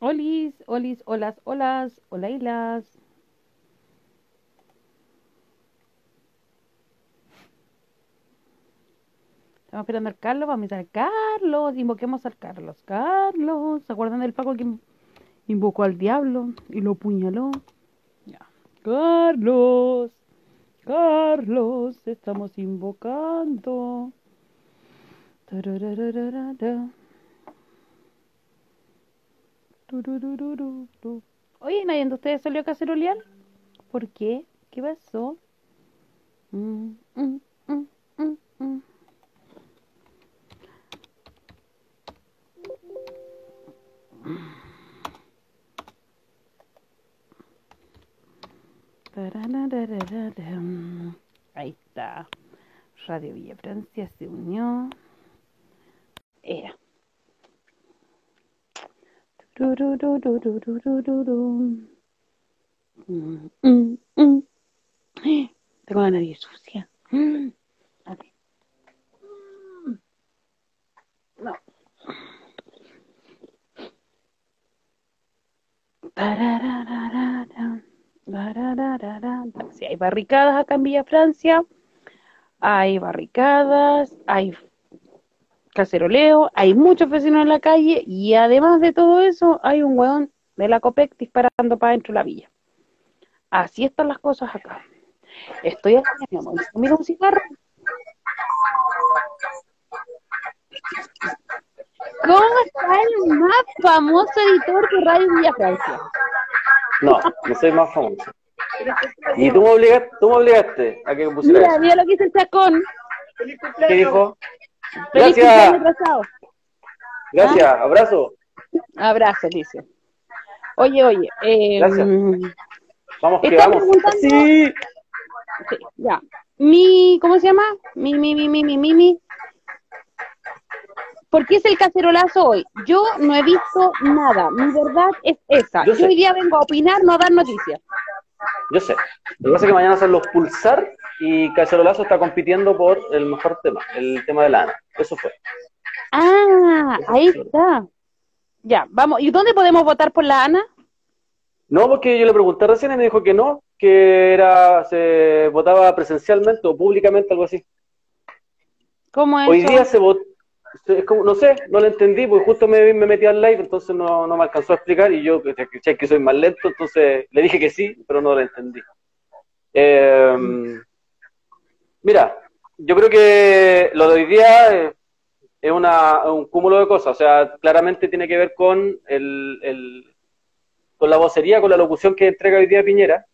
Olis, olis, olas, olas, hola hilas. Estamos esperando al Carlos, vamos a al Carlos, invoquemos al Carlos. Carlos, ¿se acuerdan del Paco que invocó al diablo y lo puñaló? Ya. Carlos, Carlos, estamos invocando. Oye, ¿nadie de ustedes salió a cacerolear? ¿Por qué? ¿Qué pasó? Mm, mm, mm. Ahí está. Radio Villa Francia se unió. Era. Tengo la nariz sucia. No. Sí, hay barricadas acá en Villa Francia. Hay barricadas, hay caceroleo, hay muchos vecinos en la calle y además de todo eso hay un hueón de la COPEC disparando para dentro de la villa. Así están las cosas acá. Estoy acá, mi amor. Mira un cigarro. ¿Cómo está el más famoso editor de Radio Villa Francia? No, no soy más famoso. Y tú me obligaste, tú me obligaste a que pusiera Mira, eso. mira lo que el chacón. ¿Qué dijo? Feliz Gracias. atrasado. Gracias, abrazo. Abrazo, dice. Oye, oye. Eh, Gracias. Vamos que vamos. preguntando- Sí. Sí, ya. Mi, ¿cómo se llama? Mi, mi, mi, mi, mi, mi, mi. ¿Por qué es el cacerolazo hoy? Yo no he visto nada. Mi verdad es esa. Yo hoy día vengo a opinar, no a dar noticias. Yo sé. Lo que pasa es que mañana son los pulsar y Cacerolazo está compitiendo por el mejor tema, el tema de la ANA. Eso fue. Ah, ahí está. Ya, vamos. ¿Y dónde podemos votar por la ANA? No, porque yo le pregunté recién y me dijo que no, que era se votaba presencialmente o públicamente, algo así. ¿Cómo es Hoy día se votó, es como, no sé, no lo entendí, porque justo me, me metí al live, entonces no, no me alcanzó a explicar y yo, que, que soy más lento, entonces le dije que sí, pero no lo entendí. Eh, mira, yo creo que lo de hoy día eh, es una, un cúmulo de cosas, o sea, claramente tiene que ver con el, el- con la vocería, con la locución que entrega hoy día Piñera,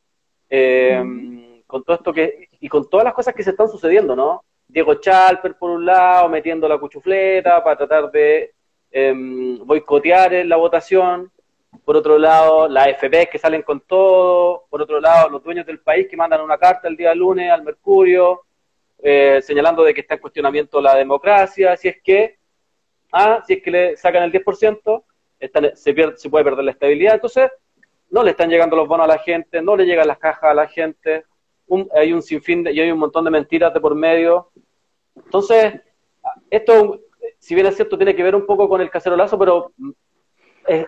eh, con todo esto que, y con todas las cosas que se están sucediendo, ¿no? Diego Chalper por un lado, metiendo la cuchufleta para tratar de em, boicotear eh, la votación, por otro lado, las FP que salen con todo, por otro lado, los dueños del país que mandan una carta el día lunes al Mercurio, eh, señalando de que está en cuestionamiento la democracia, si es que, ah, si es que le sacan el 10%, están- se, pierde, se puede perder la estabilidad, entonces no le están llegando los bonos a la gente, no le llegan las cajas a la gente, un- hay un sinfín de, y hay un montón de mentiras de por medio. Entonces, esto, si bien es cierto, tiene que ver un poco con el cacerolazo, pero mm,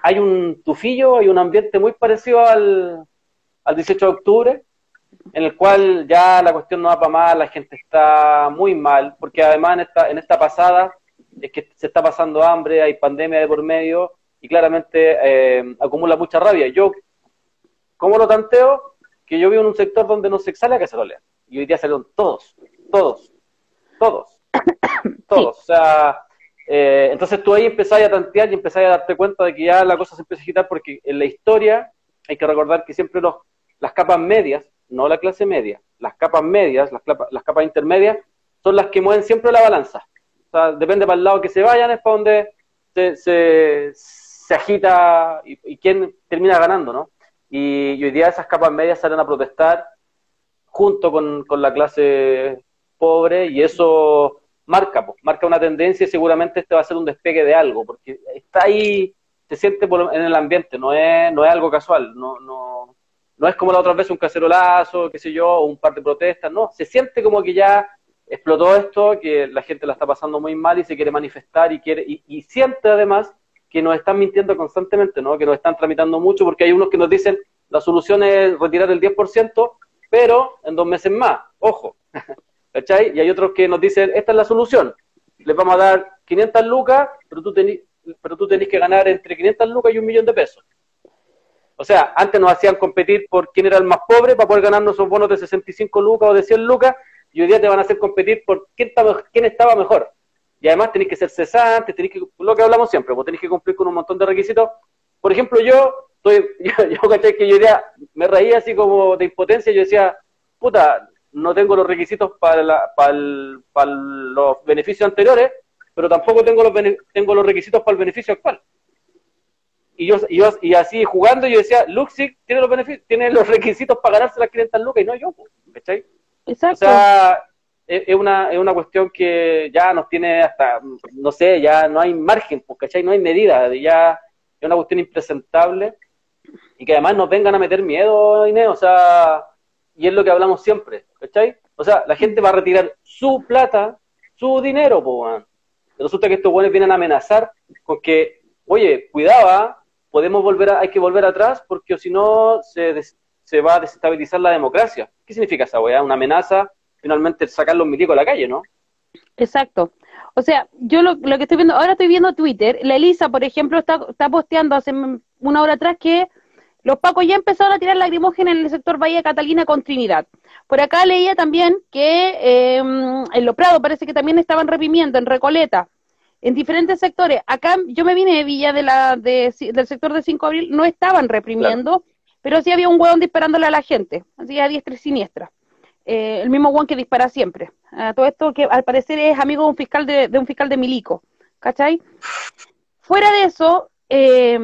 hay un tufillo, hay un ambiente muy parecido al, al 18 de octubre, en el cual ya la cuestión no va para más, la gente está muy mal, porque además en esta, en esta pasada es que se está pasando hambre, hay pandemia de por medio, y claramente eh, acumula mucha rabia. Yo, ¿cómo lo tanteo? Que yo vivo en un sector donde no se sale a cacerolear, y hoy día salieron todos, todos, todos, todos. O sea, eh, entonces tú ahí empezás a tantear y empezás a darte cuenta de que ya la cosa se empieza a agitar porque en la historia hay que recordar que siempre los, las capas medias, no la clase media, las capas medias, las, las capas intermedias, son las que mueven siempre la balanza. O sea, depende para el lado que se vayan, es para donde se, se, agita y, quién termina ganando, ¿no? Y, y hoy día esas capas medias salen a protestar junto con, con la clase pobre y eso marca, pues, marca una tendencia y seguramente este va a ser un despegue de algo, porque está ahí, se siente en el ambiente, no es, no es algo casual, no, no, no es como la otra vez un cacerolazo, qué sé yo, un par de protestas, no, se siente como que ya explotó esto, que la gente la está pasando muy mal y se quiere manifestar y quiere, y, y siente además que nos están mintiendo constantemente, ¿no? Que nos están tramitando mucho, porque hay unos que nos dicen la solución es retirar el 10%, pero en dos meses más, ojo, ¿cachai? Y hay otros que nos dicen, esta es la solución, les vamos a dar 500 lucas, pero tú tenés, pero tú tenés que ganar entre 500 lucas y un millón de pesos. O sea, antes nos hacían competir por quién era el más pobre para poder ganarnos esos bonos de 65 lucas o de 100 lucas, y hoy día te van a hacer competir por quién estaba, quién estaba mejor. Y además tenéis que ser cesantes, tenéis que, lo que hablamos siempre, vos tenéis que cumplir con un montón de requisitos. Por ejemplo, yo, estoy, yo, yo caché que yo día me reía así como de impotencia, yo decía, puta, no tengo los requisitos para, para, para los beneficios anteriores, pero tampoco tengo los, tengo los requisitos para el beneficio actual. Y yo, y yo y así jugando yo decía, Luxic tiene los beneficios, tiene los requisitos para ganarse las 500 lucas y no yo, ¿cachai? Exacto. O sea, es, una, es una cuestión que ya nos tiene hasta, no sé, ya no hay margen, ¿cachai? No hay medida, ya es una cuestión impresentable y que además nos vengan a meter miedo, Inés, o sea, y es lo que hablamos siempre, ¿cachai? O sea, la gente va a retirar su plata, su dinero, pues, Resulta que estos buenos vienen a amenazar con que, oye, cuidaba, ¿ah? Podemos volver a, hay que volver atrás porque si no se, se va a desestabilizar la democracia. ¿Qué significa esa weá? Una amenaza, finalmente sacar los milicos a la calle, ¿no? Exacto. O sea, yo lo, lo, que estoy viendo, ahora estoy viendo Twitter, la Elisa, por ejemplo, está, está posteando hace una hora atrás que los pacos ya empezaron a tirar lacrimógena en el sector Bahía Catalina con Trinidad. Por acá leía también que em, en Lo Prado parece que también estaban reprimiendo, en Recoleta, en diferentes sectores. Acá yo me vine de Villa de la, del sector de 5 de abril, no estaban reprimiendo, pero sí había un hueón disparándole a la gente, así a diestra y siniestra. Eh, el mismo hueón que dispara siempre. todo esto que al parecer es amigo de un fiscal de, de un fiscal de Milico, ¿cachai? Fuera de eso, eh,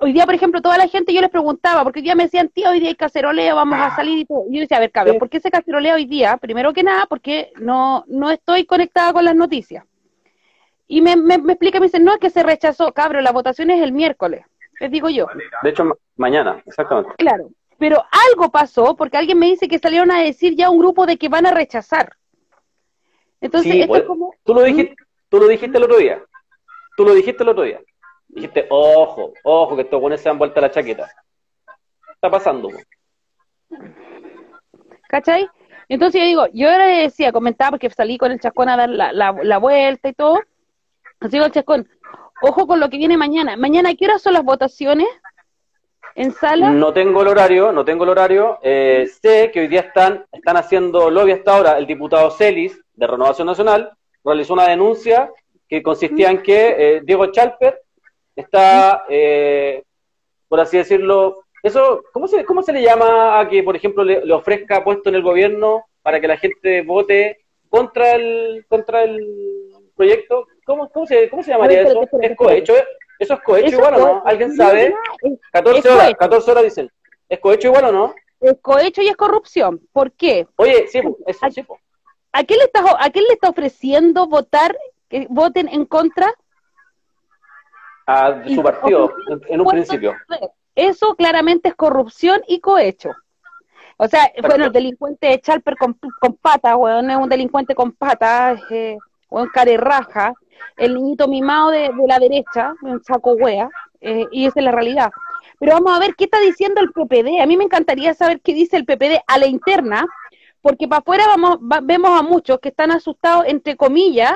hoy día, por ejemplo, toda la gente yo les preguntaba, porque hoy día me decían, tío, hoy día hay caceroleo, vamos a salir y todo. Yo decía, a ver, cabrón, ¿por qué se cacerolea hoy día? Primero que nada, porque no, no estoy conectada con las noticias. Y me, me, me explica, me dice, no, es que se rechazó, cabrón, la votación es el miércoles, les digo yo. De hecho, mañana, exactamente. Claro, pero algo pasó, porque alguien me dice que salieron a decir ya un grupo de que van a rechazar. Entonces, esto es como... Tú lo, dijiste, tú lo dijiste el otro día. Tú lo dijiste el otro día. Dijiste, ojo, ojo, que estos buenos se han vuelto a la chaqueta. Está pasando. ¿Cachai? Entonces yo digo, yo le decía, comentaba, porque salí con el chascón a dar la, la, vuelta y todo. Chascón, ojo con lo que viene mañana. Mañana, ¿qué horas son las votaciones? ¿En sala? No tengo el horario, no tengo el horario. Eh, sé que hoy día están, están haciendo lobby hasta ahora. El diputado Celis, de Renovación Nacional, realizó una denuncia que consistía en que eh, Diego Chalper está, eh, por así decirlo, eso, ¿cómo se, ¿cómo se le llama a que, por ejemplo, le, ofrezca puesto en el gobierno para que la gente vote contra el, contra el proyecto? ¿Cómo, cómo, se, cómo se llamaría eso? ¿Es cohecho? ¿Eso es cohecho igual o no? ¿Alguien sabe? 14 horas, 14 horas dicen. ¿Es cohecho igual o no? Es cohecho y es corrupción. ¿Por qué? Oye, sí, eso, ¿A, sí. ¿a, quién le está, ¿A quién le está ofreciendo votar, que voten en contra a su partido en, un principio. Eso claramente es corrupción y cohecho. O sea, bueno, el delincuente de Chalper con, con patas, weón, es un delincuente con patas, eh, weón, carerraja, el niñito mimado de, la derecha, un saco wea, eh, y esa es la realidad. Pero vamos a ver qué está diciendo el PPD. A mí me encantaría saber qué dice el PPD a la interna, porque para afuera vamos, vemos a muchos que están asustados, entre comillas,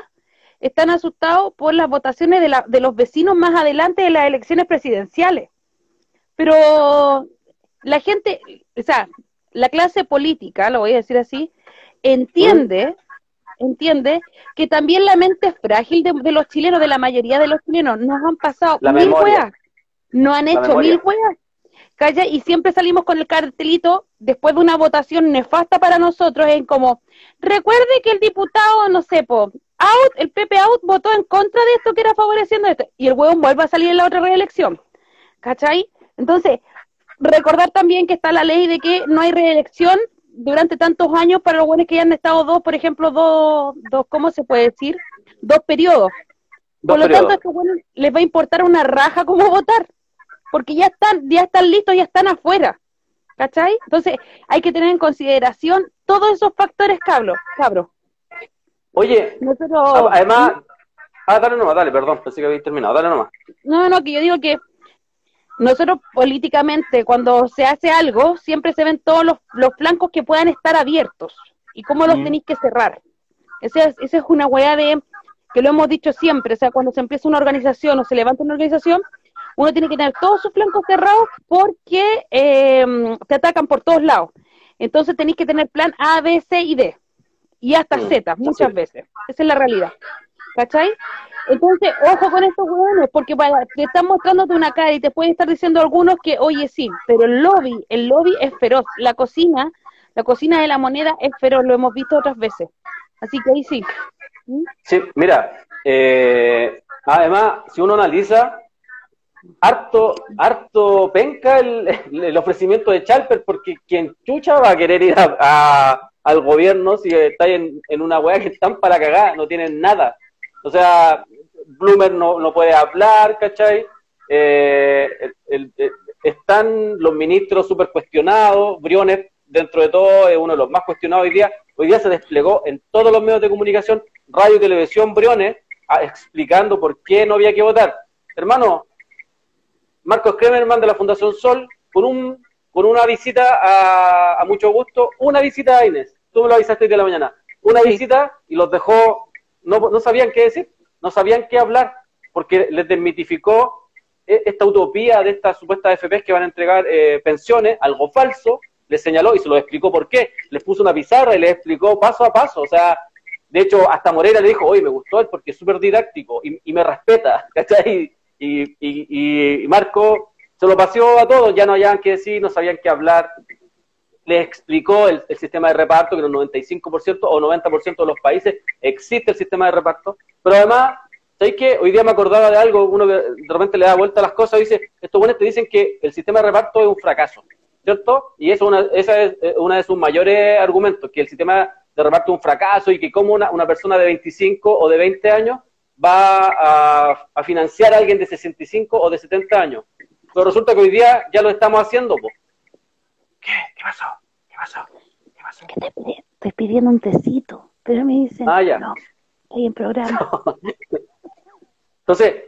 están asustados por las votaciones de, la, de los vecinos más adelante de las elecciones presidenciales. Pero la gente, o sea, la clase política, lo voy a decir así, entiende, entiende que también la mente es frágil de, los chilenos, de la mayoría de los chilenos. Nos han pasado mil weas, no han hecho mil weas. Calla, y siempre salimos con el cartelito después de una votación nefasta para nosotros, en como, recuerde que el diputado, no sé, po, out, el Pepe out votó en contra de esto que era favoreciendo esto, y el huevón vuelve a salir en la otra reelección. ¿Cachai? Entonces, recordar también que está la ley de que no hay reelección durante tantos años para los buenos que ya han estado dos, por ejemplo, dos, dos ¿cómo se puede decir? Dos periodos. por lo tanto, a estos buenos les va a importar una raja cómo votar, porque ya están, ya están listos, ya están afuera. ¿Cachai? Entonces, hay que tener en consideración todos esos factores, cabros. cabros. Oye, además, Ah, dale nomás, dale, perdón, pensé que había terminado, dale nomás. No, no, que yo digo que nosotros políticamente, cuando se hace algo, siempre se ven todos los, los flancos que puedan estar abiertos y cómo los Mm. tenéis que cerrar. Esa es, esa es una weá de, que lo hemos dicho siempre, o sea, cuando se empieza una organización o se levanta una organización, uno tiene que tener todos sus flancos cerrados porque eh, te atacan por todos lados. Entonces tenéis que tener plan A, B, C y D. Y hasta Mm, Z, muchas sí. veces. Esa es la realidad. ¿Cachai? Entonces, ojo con estos hueones, porque para, te están mostrándote una cara y te pueden estar diciendo algunos que, oye, sí, pero el lobby, el lobby es feroz. La cocina, la cocina de la moneda es feroz, lo hemos visto otras veces. Así que ahí sí. ¿Mm? Sí, mira, eh, además, si uno analiza, harto, harto penca el, el ofrecimiento de Chalper, porque quien chucha va a querer ir a, a- al gobierno si está en, una weá que están para cagar, no tienen nada. O sea, Bloomer no, no puede hablar, ¿cachai? Eh, el- el- el- están los ministros súper cuestionados, Briones, dentro de todo, es uno de los más cuestionados hoy día. Hoy día se desplegó en todos los medios de comunicación, radio y televisión, Briones, a- explicando por qué no había que votar. Hermano, Marcos Kremerman de la Fundación Sol, con un con una visita a, a mucho gusto, una visita a Inés. Tú me lo avisaste hoy de la mañana. Una Sí. visita y los dejó, no, no sabían qué decir, no sabían qué hablar, porque les desmitificó eh, esta utopía de estas supuestas FPs que van a entregar eh, pensiones, algo falso, les señaló y se lo explicó por qué. Les puso una pizarra y les explicó paso a paso. O sea, de hecho, hasta Moreira le dijo, oye, me gustó él porque es súper didáctico y, y me respeta, ¿cachai? Y, y, y- Marco se lo paseó a todos, ya no hallaban qué decir, no sabían qué hablar. Les explicó el, sistema de reparto, que en el 95% o 90% de los países existe el sistema de reparto. Pero además, ¿sabéis qué? Hoy día me acordaba de algo, uno que de repente le da vuelta a las cosas y dice, estos buenos te dicen que el sistema de reparto es un fracaso, ¿cierto? Y eso una, esa es eh, una de sus mayores argumentos, que el sistema de reparto es un fracaso y que como una, una persona de 25 o de 20 años va a, financiar a alguien de 65 o de 70 años. Pero resulta que hoy día ya lo estamos haciendo. ¿Qué? ¿Qué pasó? ¿Qué pasó? ¿Qué pasó? Que te estoy pidiendo un tecito, pero me dicen, Ah, ya. no, hay en programa. Entonces,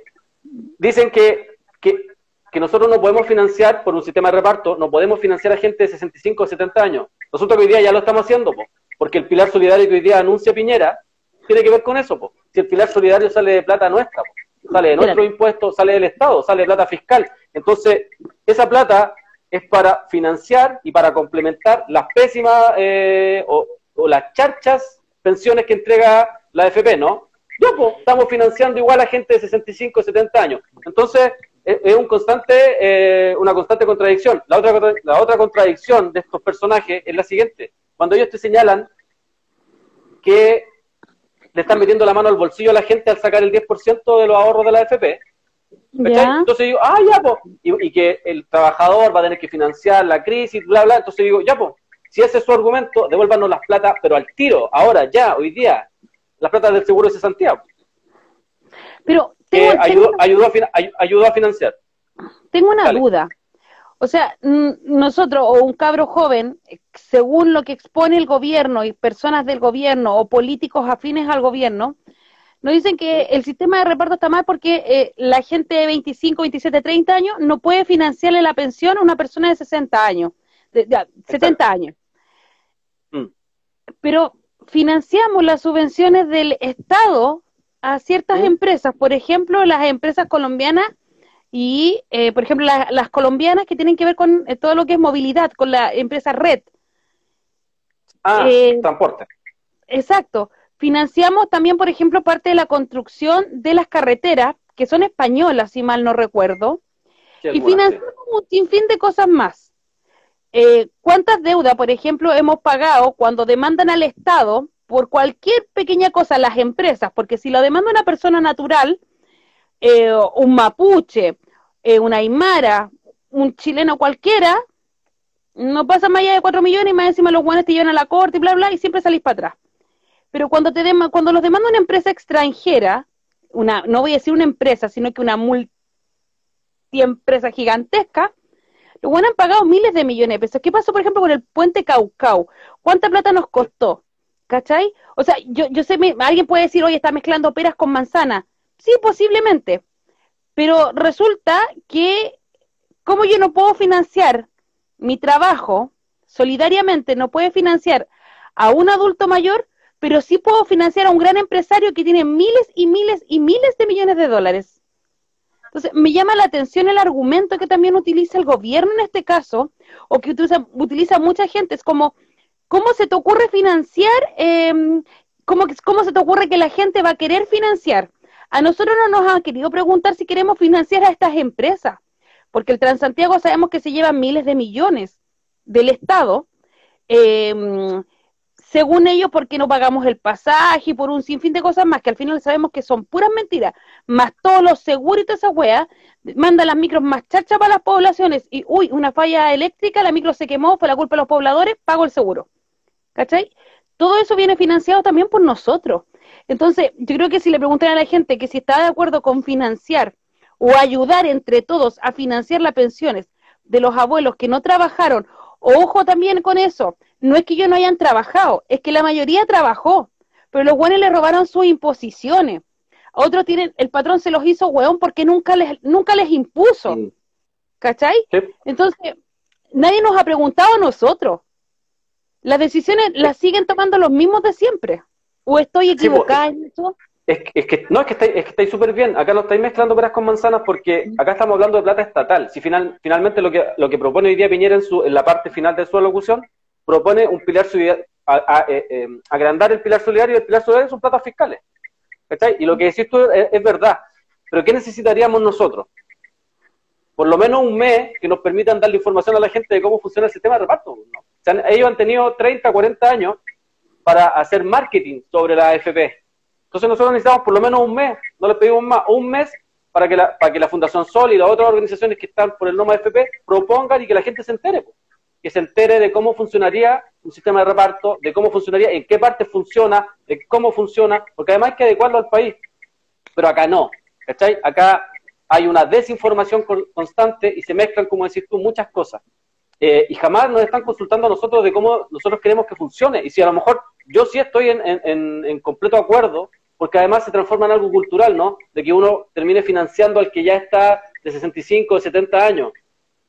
dicen que, que, que nosotros no podemos financiar por un sistema de reparto, no podemos financiar a gente de 65 o 70 años. Que hoy día ya lo estamos haciendo, po, porque el pilar solidario que hoy día anuncia Piñera tiene que ver con eso. Po. Si el pilar solidario sale de plata nuestra, po, sale de nuestros impuestos, sale del Estado, sale de plata fiscal. Entonces, esa plata es para financiar y para complementar las pésimas eh, o, las charchas pensiones que entrega la AFP, ¿no? Pues, estamos financiando igual a gente de 65, 70 años. Entonces, es, un constante, eh, una constante contradicción. La otra, la otra contradicción de estos personajes es la siguiente. Cuando ellos te señalan que le están metiendo la mano al bolsillo a la gente al sacar el 10% de los ahorros de la AFP. ¿Ya? Entonces digo, ah, ya, pues, y, y que el trabajador va a tener que financiar la crisis, bla, bla. Entonces digo, ya, pues, si ese es su argumento, devuélvanos las plata, pero al tiro, ahora, ya, hoy día, las plata del seguro de cesantía, Pero que tengo, tengo- ayudó, a, ayudó financiar. Tengo una Dale. duda. O sea, nosotros o un cabro joven, según lo que expone el gobierno y personas del gobierno o políticos afines al gobierno, nos dicen que el sistema de reparto está mal porque eh, la gente de 25, 27, 30 años no puede financiarle la pensión a una persona de 60 años, de, de- 70 años. Mm. Pero financiamos las subvenciones del Estado a ciertas Mm. empresas, por ejemplo, las empresas colombianas y, eh, por ejemplo, la- las colombianas que tienen que ver con eh, todo lo que es movilidad, con la empresa Red. Ah, Eh, transporte. Exacto. Financiamos también, por ejemplo, parte de la construcción de las carreteras, que son españolas, si mal no recuerdo, y financiamos un sinfín de cosas más. Eh, ¿Cuántas deudas, por ejemplo, hemos pagado cuando demandan al Estado por cualquier pequeña cosa las empresas? Porque si lo demanda una persona natural, eh, un mapuche, eh, una aymara, un chileno cualquiera, no pasa más allá de cuatro millones y más encima los guanes te llevan a la corte y bla, bla, y siempre salís para atrás. Pero cuando te dema- cuando los demanda una empresa extranjera, una, no voy a decir una empresa, sino que una multiempresa gigantesca, los buenos han pagado miles de millones de pesos. ¿Qué pasó, por ejemplo, con el puente Caucau? ¿Cuánta plata nos costó? ¿Cachai? O sea, yo, yo sé, me- alguien puede decir, oye, está mezclando peras con manzanas, sí, posiblemente. Pero resulta que, como yo no puedo financiar mi trabajo solidariamente, no puede financiar a un adulto mayor, pero sí puedo financiar a un gran empresario que tiene miles y miles y miles de millones de dólares. Entonces, me llama la atención el argumento que también utiliza el gobierno en este caso, o que utiliza, utiliza mucha gente. Es como, ¿cómo se te ocurre financiar? Eh, ¿cómo, ¿Cómo se te ocurre que la gente va a querer financiar? A nosotros no nos han querido preguntar si queremos financiar a estas empresas, porque el Transantiago sabemos que se lleva miles de millones del Estado. Eh, según ellos, ¿por qué no pagamos el pasaje? Por un sinfín de cosas más, que al final sabemos que son puras mentiras, más todos los seguros y toda esa wea, mandan las micros más chacha para las poblaciones y, uy, una falla eléctrica, la micro se quemó, fue la culpa de los pobladores, pago el seguro. ¿Cachai? Todo eso viene financiado también por nosotros. Entonces, yo creo que si le preguntan a la gente que si está de acuerdo con financiar o ayudar entre todos a financiar las pensiones de los abuelos que no trabajaron, ojo también con eso, no es que ellos no hayan trabajado, es que la mayoría trabajó, pero los buenos le robaron sus imposiciones. otros tienen, el patrón se los hizo hueón porque nunca les, nunca les impuso. ¿Cachai? Entonces, nadie nos ha preguntado a nosotros. Las decisiones las siguen tomando los mismos de siempre. ¿O estoy equivocada en eso? Es, que, no, es que estáis, es que súper bien. Acá no estáis mezclando peras con manzanas porque acá estamos hablando de plata estatal. Si final, finalmente lo que, lo que propone hoy día Piñera en, su, en la parte final de su locución propone un pilar solidario, a, eh, eh, agrandar el pilar solidario y el pilar solidario son platas fiscales. Y lo que decís tú es, verdad. Pero ¿qué necesitaríamos nosotros? Por lo menos un mes que nos permitan darle información a la gente de cómo funciona el sistema de reparto. ellos han tenido 30, 40 años para hacer marketing sobre la AFP. Entonces nosotros necesitamos por lo menos un mes, no les pedimos más, un mes para que la, para que la Fundación Sol y las otras organizaciones que están por el nombre AFP propongan y que la gente se entere que se entere de cómo funcionaría un sistema de reparto, de cómo funcionaría, en qué parte funciona, de cómo funciona, porque además hay que adecuarlo al país. Pero acá no, ¿cachai? Acá hay una desinformación constante y se mezclan, como decís tú, muchas cosas. Eh, y jamás nos están consultando a nosotros de cómo nosotros queremos que funcione. Y si a lo mejor yo sí estoy en, en completo acuerdo, porque además se transforma en algo cultural, ¿no? De que uno termine financiando al que ya está de 65 o 70 años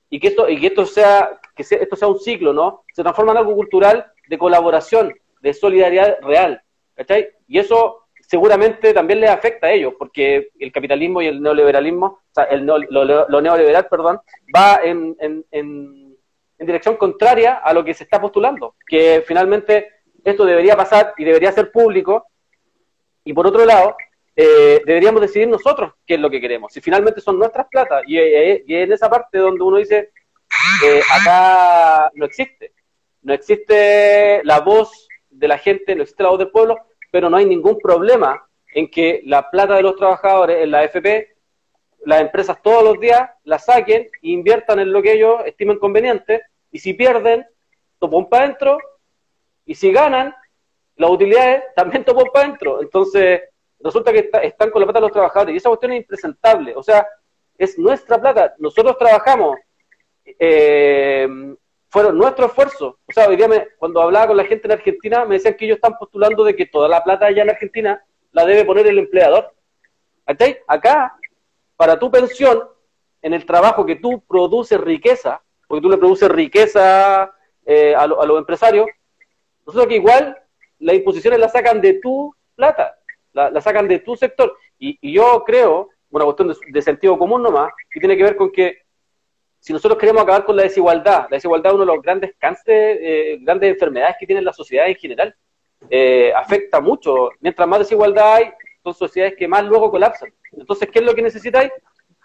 y que esto, y que esto sea, que esto sea un ciclo, ¿no? Se transforma en algo cultural de colaboración, de solidaridad real, ¿cachai? Y eso seguramente también les afecta a ellos, porque el capitalismo y el neoliberalismo, o sea, el lo, neoliberal, perdón, va en, en, en, dirección contraria a lo que se está postulando, que finalmente esto debería pasar y debería ser público, y por otro lado, eh, deberíamos decidir nosotros qué es lo que queremos. Si finalmente son nuestras platas, y, eh, en esa parte donde uno dice, eh, acá no existe, no existe la voz de la gente, no existe la voz del pueblo, pero no hay ningún problema en que la plata de los trabajadores en la FP, las empresas todos los días la saquen e inviertan en lo que ellos estimen conveniente, y si pierden, topón para adentro, y si ganan, las utilidades también topón para adentro. Entonces, resulta que están con la plata de los trabajadores y esa cuestión es impresentable. O sea, es nuestra plata. Nosotros trabajamos, eh, fueron nuestro esfuerzo. O sea, hoy día cuando hablaba con la gente en Argentina me decían que ellos están postulando de que toda la plata allá en Argentina la debe poner el empleador. Acá, para tu pensión, en el trabajo que tú produces riqueza, porque tú le produces riqueza eh, a, a los empresarios, nosotros que igual las imposiciones las sacan de tu plata la, sacan de tu sector. Y, yo creo, una cuestión de, sentido común nomás, que tiene que ver con que si nosotros queremos acabar con la desigualdad, la desigualdad es uno de los grandes cánceres, eh, grandes enfermedades que tiene la sociedad en general, eh, afecta mucho. Mientras más desigualdad hay, son sociedades que más luego colapsan. Entonces, ¿qué es lo que necesitáis?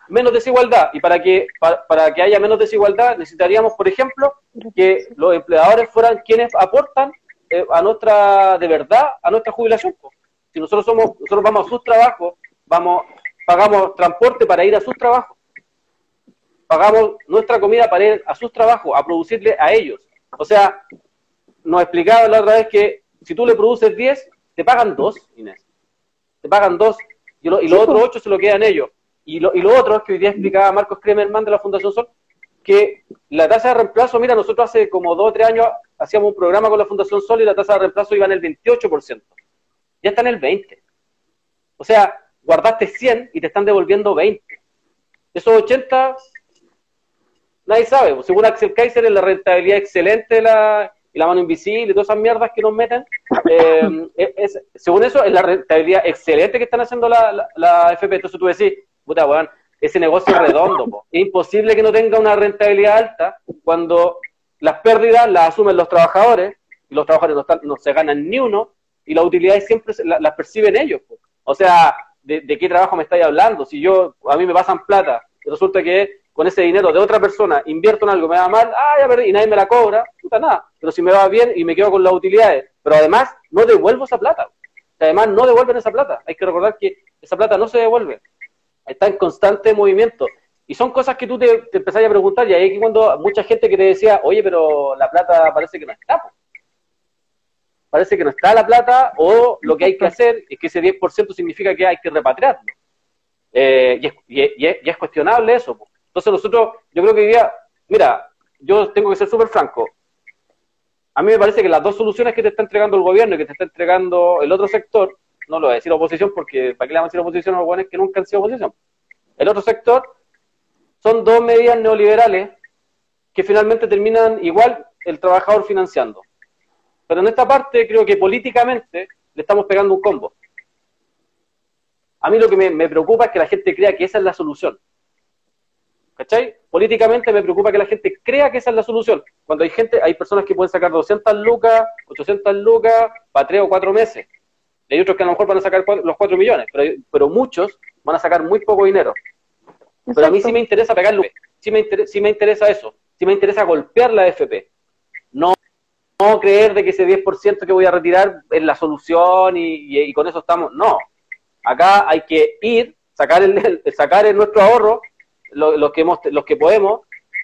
Menos desigualdad. Y para que, para, que haya menos desigualdad, necesitaríamos, por ejemplo, que los empleadores fueran quienes aportan eh, a nuestra, de verdad, a nuestra jubilación. Si nosotros somos, nosotros vamos a sus trabajos, vamos, pagamos transporte para ir a sus trabajos, pagamos nuestra comida para ir a sus trabajos, a producirle a ellos. O sea, nos explicaba la otra vez que si tú le produces 10, te pagan 2, Inés. Te pagan 2 y, lo, y los otros 8 se lo quedan ellos. Y lo, y lo otro es que hoy día explicaba Marcos Kremerman de la Fundación Sol, que la tasa de reemplazo, mira, nosotros hace como 2 o 3 años hacíamos un programa con la Fundación Sol y la tasa de reemplazo iba en el 28% ya está en el 20. O sea, guardaste 100 y te están devolviendo 20. Esos 80, nadie sabe. Pues, según Axel Kaiser, es la rentabilidad excelente la, y la mano invisible y todas esas mierdas que nos meten. Eh, según eso, es la rentabilidad excelente que están haciendo la, la, FP. Entonces tú decís, puta, weón, ese negocio es redondo. Es imposible que no tenga una rentabilidad alta cuando las pérdidas las asumen los trabajadores y los trabajadores no, se ganan ni uno y las utilidades siempre las, perciben ellos. O sea, ¿de, qué trabajo me estáis hablando? Si yo, a mí me pasan plata y resulta que con ese dinero de otra persona invierto en algo, me va mal, ah, ya perdí, y nadie me la cobra, puta nada. Pero si me va bien y me quedo con las utilidades, pero además no devuelvo esa plata. Además no devuelven esa plata. Hay que recordar que esa plata no se devuelve. Está en constante movimiento. Y son cosas que tú te, te empezás a preguntar, y ahí cuando mucha gente que te decía, oye, pero la plata parece que no está. Parece que no está la plata, o lo que hay que hacer es que ese 10% significa que hay que repatriarlo. Eh, y, es, y, es, cuestionable eso. Entonces nosotros, yo creo que hoy mira, yo tengo que ser súper franco. A mí me parece que las dos soluciones que te está entregando el gobierno y que te está entregando el otro sector, no lo voy a decir oposición porque ¿para qué le vamos a decir oposición a los buenos que nunca han sido oposición? El otro sector son dos medidas neoliberales que finalmente terminan igual el trabajador financiando. Pero en esta parte creo que políticamente le estamos pegando un combo. A mí lo que me, preocupa es que la gente crea que esa es la solución. ¿Cachai? Políticamente me preocupa que la gente crea que esa es la solución. Cuando hay gente, hay personas que pueden sacar 200 lucas, 800 lucas para tres o cuatro meses. Y hay otros que a lo mejor van a sacar los 4 millones, pero, pero muchos van a sacar muy poco dinero. Pero a mí sí me interesa pegarle, sí me, interesa, sí me interesa eso, sí me interesa golpear la FP. No, no creer de que ese 10% que voy a retirar es la solución y, con eso estamos. No, acá hay que ir, sacar el, sacar el nuestro ahorro, lo, que hemos, los que podemos,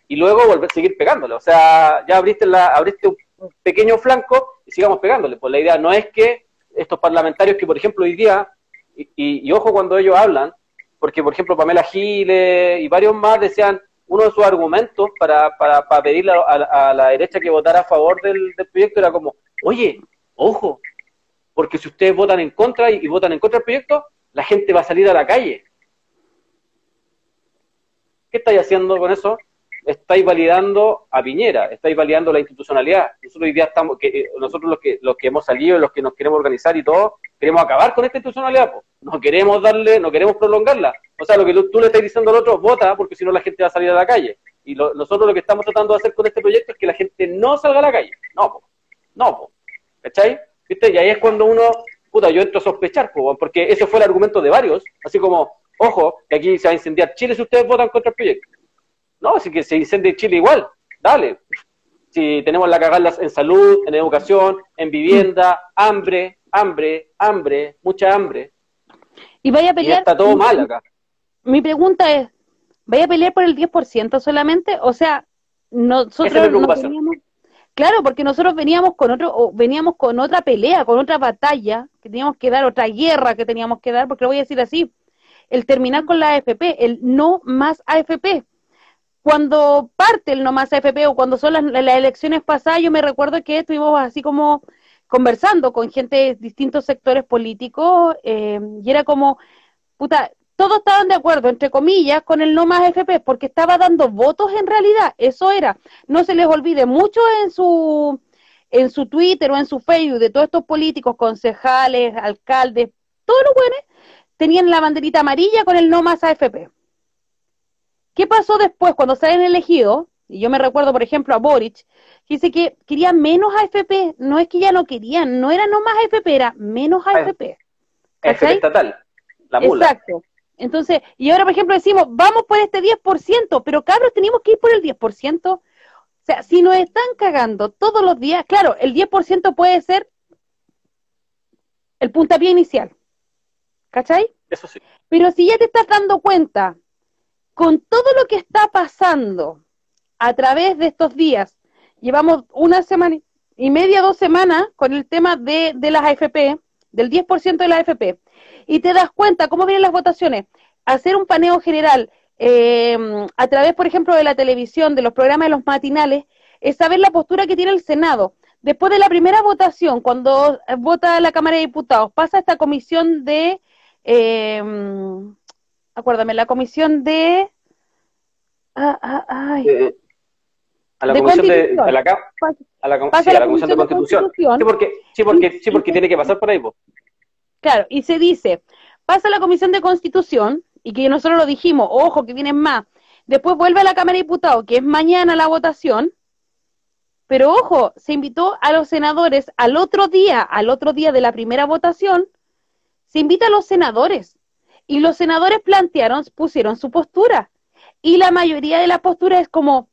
y luego volver a seguir pegándole. O sea, ya abriste, la, abriste un pequeño flanco y sigamos pegándole. Pues la idea no es que estos parlamentarios que, por ejemplo, hoy día, y ojo cuando ellos hablan, porque por ejemplo Pamela Giles y varios más decían, uno de sus argumentos para, para, para pedirle a, la derecha que votara a favor del, proyecto era como, oye, ojo, porque si ustedes votan en contra y, votan en contra del proyecto, la gente va a salir a la calle. ¿Qué estáis haciendo con eso? Estáis validando a Piñera, estáis validando la institucionalidad. Nosotros hoy día estamos, que, eh, nosotros los que, los que hemos salido, los que nos queremos organizar y todo, queremos acabar con esta institucionalidad, pues. no queremos darle, no queremos prolongarla. O sea, lo que tú, le estás diciendo al otro, vota, porque si no la gente va a salir a la calle. Y nosotros lo que estamos tratando de hacer con este proyecto es que la gente no salga a la calle. No, po. no, po. ¿cachai? ¿Viste? Y ahí es cuando uno, puta, yo entro a sospechar, po, porque ese fue el argumento de varios, así como, ojo, que aquí se va a incendiar Chile si ustedes votan contra el proyecto. No, así que se incendie Chile igual, dale. Si tenemos la cagada en salud, en educación, en vivienda, hambre, hambre, hambre, mucha hambre. Y vaya a pelear. está todo mal acá. Mi pregunta es: ¿vaya a pelear por el 10% solamente? O sea, nosotros veníamos, Claro, porque nosotros veníamos con otro, veníamos con otra pelea, con otra batalla, que teníamos que dar, otra guerra que teníamos que dar, porque lo voy a decir así, el terminar con la AFP, el no más AFP cuando parte el no más AFP o cuando son las, elecciones pasadas, yo me recuerdo que estuvimos así como conversando con gente de distintos sectores políticos eh, y era como, puta, todos estaban de acuerdo, entre comillas, con el no más AFP porque estaba dando votos en realidad, eso era. No se les olvide mucho en su en su Twitter o en su Facebook de todos estos políticos, concejales, alcaldes, todos los buenos, tenían la banderita amarilla con el no más AFP. ¿Qué pasó después cuando se han elegido? Y yo me recuerdo, por ejemplo, a Boric, que dice que quería menos AFP. No es que ya no querían, no era no más AFP, era menos AFP. AFP estatal, la mula. Exacto. Entonces, y ahora, por ejemplo, decimos, vamos por este 10%, pero cabros, tenemos que ir por el 10%. O sea, si nos están cagando todos los días, claro, el 10% puede ser el puntapié inicial. ¿Cachai? Eso sí. Pero si ya te estás dando cuenta con todo lo que está pasando a través de estos días, llevamos una semana y media, dos semanas con el tema de, las AFP, del 10% de la AFP, y te das cuenta cómo vienen las votaciones, hacer un paneo general eh, a través, por ejemplo, de la televisión, de los programas de los matinales, es saber la postura que tiene el Senado. Después de la primera votación, cuando vota la Cámara de Diputados, pasa esta comisión de eh, acuérdame, la comisión de... Ah, ah, ay. A la De comisión de, a la, a la, com- Pasa sí, a la la comisión de Comisión de constitución. Constitución. Sí, porque, sí, porque, sí, porque tiene que pasar por ahí, po. Claro, y se dice, pasa a la Comisión de Constitución, y que nosotros lo dijimos, ojo, que vienen más. Después vuelve a la Cámara de Diputados, que es mañana la votación. Pero ojo, se invitó a los senadores al otro día, al otro día de la primera votación, se invita a los senadores. Y los senadores plantearon, pusieron su postura. Y la mayoría de la postura es como,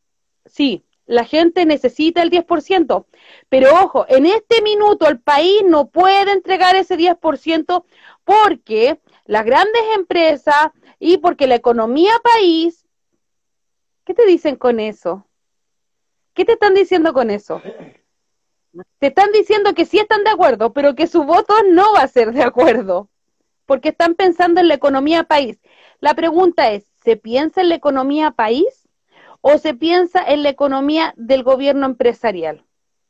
sí, la gente necesita el 10%, pero ojo, en este minuto el país no puede entregar ese 10% porque las grandes empresas y porque la economía país, ¿qué te dicen con eso? ¿Qué te están diciendo con eso? Te están diciendo que sí están de acuerdo, pero que su voto no va a ser de acuerdo, porque están pensando en la economía país. La pregunta es, ¿se piensa en la economía país o se piensa en la economía del gobierno empresarial?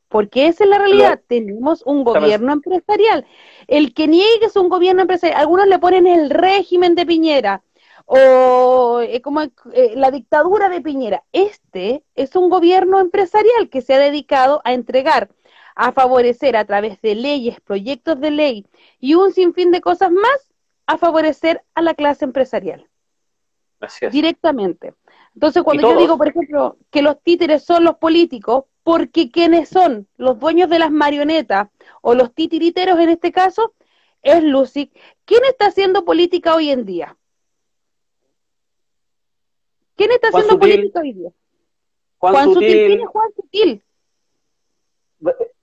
Porque esa es la realidad, tenemos un gobierno empresarial. El que niegue que es un gobierno empresarial, algunos le ponen el régimen de Piñera o eh, como eh, la dictadura de Piñera. Este es un gobierno empresarial que se ha dedicado a entregar, a favorecer a través de leyes, proyectos de ley y un sinfín de cosas más, a favorecer a la clase empresarial Así es. directamente. Entonces, cuando yo digo, por ejemplo, que los títeres son los políticos, porque quienes son los dueños de las marionetas o los titiriteros en este caso, es Lucy. ¿Quién está haciendo política hoy en día? ¿Quién está Juan haciendo Sutil, política hoy día? Juan, Sutil. Sutil, ¿Quién es Juan Sutil?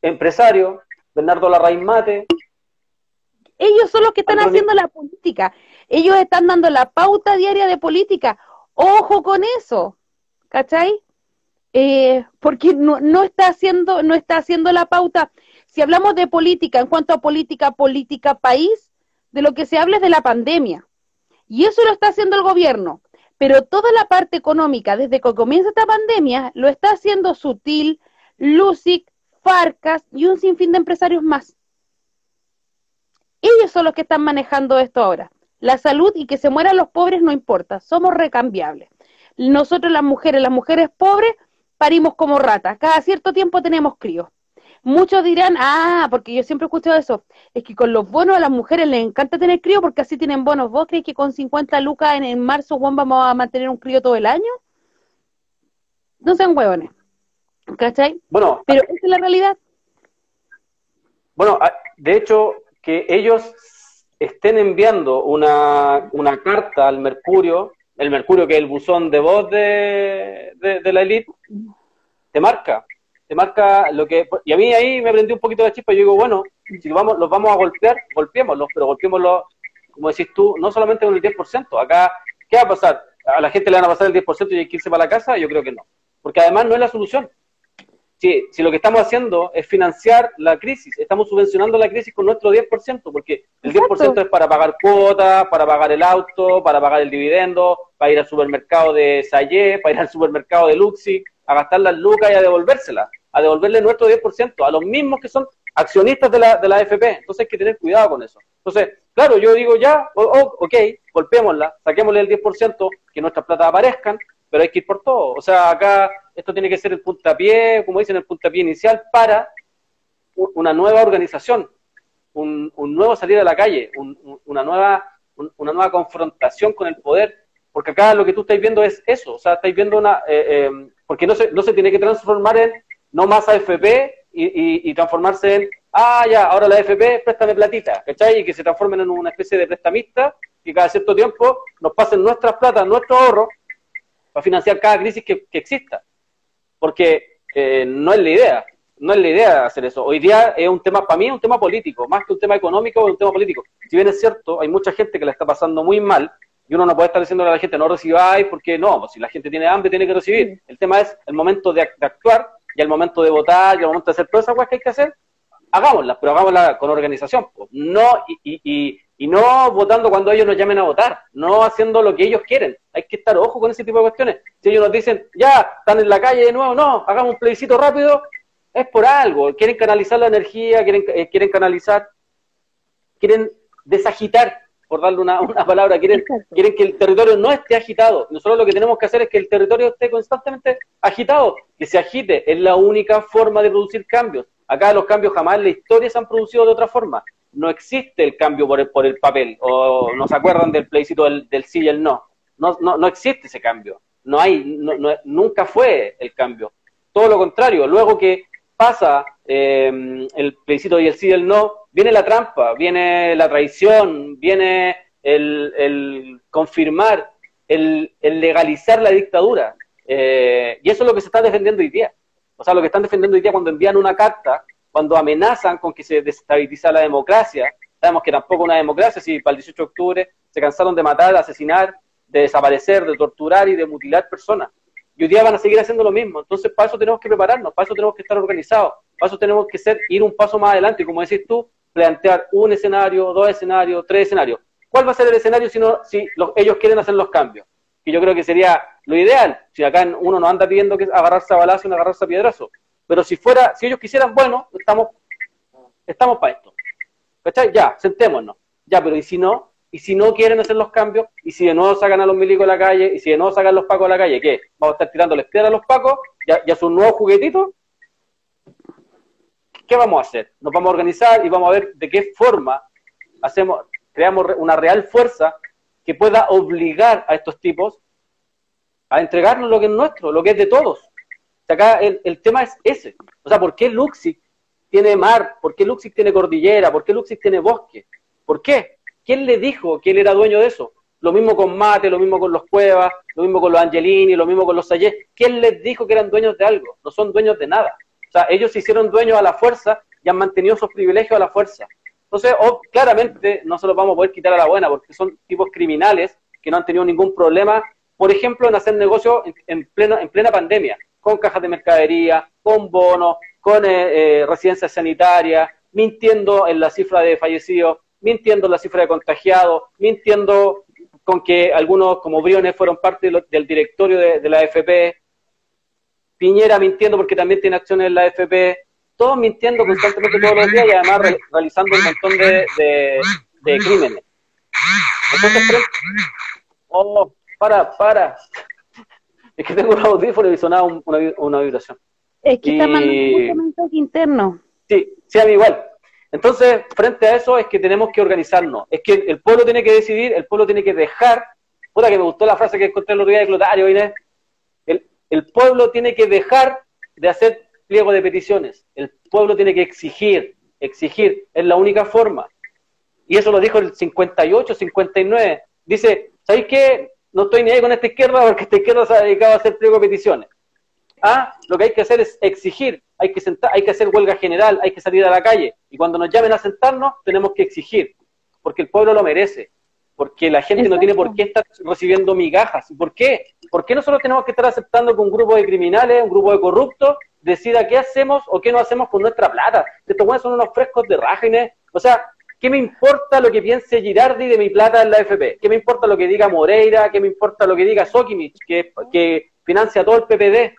empresario, Bernardo Larraín Mate, Ellos son los que están Antonio- haciendo la política. Ellos están dando la pauta diaria de política. Ojo con eso, ¿cachai? Eh, porque no, no está haciendo, no está haciendo la pauta. Si hablamos de política, en cuanto a política, política país, de lo que se habla es de la pandemia. Y eso lo está haciendo el gobierno. Pero toda la parte económica, desde que comienza esta pandemia, lo está haciendo Sutil, Lucic, Farcas y un sinfín de empresarios más. Ellos son los que están manejando esto ahora. La salud y que se mueran los pobres no importa, somos recambiables. Nosotros las mujeres, las mujeres pobres, parimos como ratas. Cada cierto tiempo tenemos críos. Muchos dirán, ah, porque yo siempre he escuchado eso, es que con los bonos a las mujeres les encanta tener crío porque así tienen bonos. ¿Vos crees que con 50 lucas en, en marzo, Juan, vamos a mantener un crío todo el año? No sean huevones. ¿Cachai? bueno, Pero esa es la realidad. Bueno, de hecho, que ellos estén enviando una, una carta al Mercurio, el Mercurio que es el buzón de voz de, de, la élite, te marca, te marca lo que... Y a mí ahí me prendí un poquito de chispa y yo digo, bueno, si vamos, los vamos a golpear, golpeémoslos, pero golpeémoslos, como decís tú, no solamente con el 10%. Acá, ¿qué va a pasar? ¿A la gente le van a pasar el 10% y que irse para la casa? Yo creo que no. Porque además no es la solución si, si lo que estamos haciendo es financiar la crisis, estamos subvencionando la crisis con nuestro 10%, porque el 10% Exacto. es para pagar cuotas, para pagar el auto, para pagar el dividendo, para ir al supermercado de Sayé, para ir al supermercado de Luxi, a gastar las lucas y a devolvérselas, a devolverle nuestro 10%, a los mismos que son accionistas de la, de la AFP. Entonces hay que tener cuidado con eso. Entonces, claro, yo digo ya, o- o- ok, golpeémosla, saquémosle el 10%, que nuestras platas aparezcan, pero hay que ir por todo. O sea, acá esto tiene que ser el puntapié, como dicen, el puntapié inicial para una nueva organización, un, nuevo salir a la calle, un- un- una, nueva, un- una nueva confrontación con el poder, porque acá lo que tú estás viendo es eso, o sea, estáis viendo una, eh, eh, porque no se, no se tiene que transformar en no más AFP y, y, y transformarse en, ah, ya, ahora la AFP, préstame platita, ¿cachai? Y que se transformen en una especie de prestamista que cada cierto tiempo nos pasen nuestras platas, nuestros ahorros, para financiar cada crisis que, que exista. Porque eh, no es la idea, no es la idea hacer eso. Hoy día es un tema, para mí es un tema político, más que un tema económico, es un tema político. Si bien es cierto, hay mucha gente que la está pasando muy mal, y uno no puede estar diciéndole a la gente no recibáis, porque no, pues si la gente tiene hambre tiene que recibir. El tema es el momento de, de actuar, y el momento de votar, y el momento de hacer todas esas cosas que hay que hacer, hagámoslas, pero hagámoslas con organización, pues. no y, y, y, y no votando cuando ellos nos llamen a votar, no haciendo lo que ellos quieren. Hay que estar ojo con ese tipo de cuestiones. Si ellos nos dicen, ya, están en la calle de nuevo, no, hagamos un plebiscito rápido, es por algo. Quieren canalizar la energía, quieren, eh, quieren canalizar, quieren desagitar, por darle una, una palabra, quieren, quieren que el territorio no esté agitado. Nosotros lo que tenemos que hacer es que el territorio esté constantemente agitado, que se agite, es la única forma de producir cambios. Acá los cambios jamás en la historia se han producido de otra forma. No existe el cambio por el, por el papel, o no se acuerdan del plebiscito del, sí y el no. No, no. no existe ese cambio. No hay, no, nunca fue el cambio. Todo lo contrario, luego que pasa eh, el plebiscito y el sí y el no, viene la trampa, viene la traición, viene el, confirmar, el, legalizar la dictadura. Eh, y eso es lo que se está defendiendo hoy día. O sea, lo que están defendiendo hoy día cuando envían una carta, cuando amenazan con que se desestabiliza la democracia, sabemos que tampoco una democracia, si para el 18 de octubre se cansaron de matar, de asesinar, de desaparecer, de torturar y de mutilar personas. Y hoy día van a seguir haciendo lo mismo. Entonces, para eso tenemos que prepararnos, para eso tenemos que estar organizados, para eso tenemos que ser, ir un paso más adelante. Y como decís tú, plantear un escenario, dos escenarios, tres escenarios. ¿Cuál va a ser el escenario si, no, si ellos quieren hacer los cambios? Que yo creo que sería lo ideal. Si acá uno no anda pidiendo que agarrarse a balazo y agarrarse a piedrazo. Pero si fuera, si ellos quisieran, bueno, estamos, estamos para esto. Ya, sentémonos. Ya, pero ¿y si no? y si no quieren hacer los cambios, y si de nuevo sacan a los milicos a la calle, y si de nuevo sacan los pacos a la calle, ¿qué? ¿Vamos a estar tirándoles piedras a los pacos? ¿Ya, ya son nuevos juguetitos? ¿Qué vamos a hacer? Nos vamos a organizar y vamos a ver de qué forma hacemos, creamos una real fuerza que pueda obligar a estos tipos a entregarnos lo que es nuestro, lo que es de todos. Acá el, tema es ese. O sea, ¿por qué Luxic tiene mar? ¿Por qué Luxic tiene cordillera? ¿Por qué Luxic tiene bosque? ¿Por qué? ¿Quién le dijo que él era dueño de eso? Lo mismo con Mate, lo mismo con los Cuevas, lo mismo con los Angelini, lo mismo con los Sayé. ¿Quién les dijo que eran dueños de algo? No son dueños de nada. O sea, ellos se hicieron dueños a la fuerza y han mantenido sus privilegios a la fuerza. Entonces, claramente no se los vamos a poder quitar a la buena porque son tipos criminales que no han tenido ningún problema, por ejemplo, en hacer negocios en, plena, en plena pandemia, con cajas de mercadería, con bonos, con eh, eh, residencias sanitarias, mintiendo en la cifra de fallecidos mintiendo la cifra de contagiados, mintiendo con que algunos, como Briones, fueron parte del directorio de, la AFP, Piñera mintiendo porque también tiene acciones en la AFP, todos mintiendo constantemente todos los días y además realizando un montón de, de, crímenes. Entonces, oh, para, para. Es que tengo un audífono y sonaba una, una vibración. Es que está mandando un mensaje interno. Sí, sí, a mí igual. Entonces, frente a eso es que tenemos que organizarnos. Es que el pueblo tiene que decidir, el pueblo tiene que dejar. Puta que me gustó la frase que encontré el otro día de Clotario, Inés. El, el pueblo tiene que dejar de hacer pliego de peticiones. El pueblo tiene que exigir, exigir. Es la única forma. Y eso lo dijo el 58, 59. Dice, ¿sabéis qué? No estoy ni ahí con esta izquierda porque esta izquierda se ha dedicado a hacer pliego de peticiones. Ah, lo que hay que hacer es exigir hay que, sentar, hay que hacer huelga general, hay que salir a la calle. Y cuando nos llamen a sentarnos, tenemos que exigir, porque el pueblo lo merece, porque la gente no tiene por qué estar recibiendo migajas. ¿Por qué? ¿Por qué nosotros tenemos que estar aceptando que un grupo de criminales, un grupo de corruptos, decida qué hacemos o qué no hacemos con nuestra plata? Estos buenos son unos frescos de rágenes. O sea, ¿qué me importa lo que piense Girardi de mi plata en la FP? ¿Qué me importa lo que diga Moreira? ¿Qué me importa lo que diga Sokimich, que, financia todo el PPD?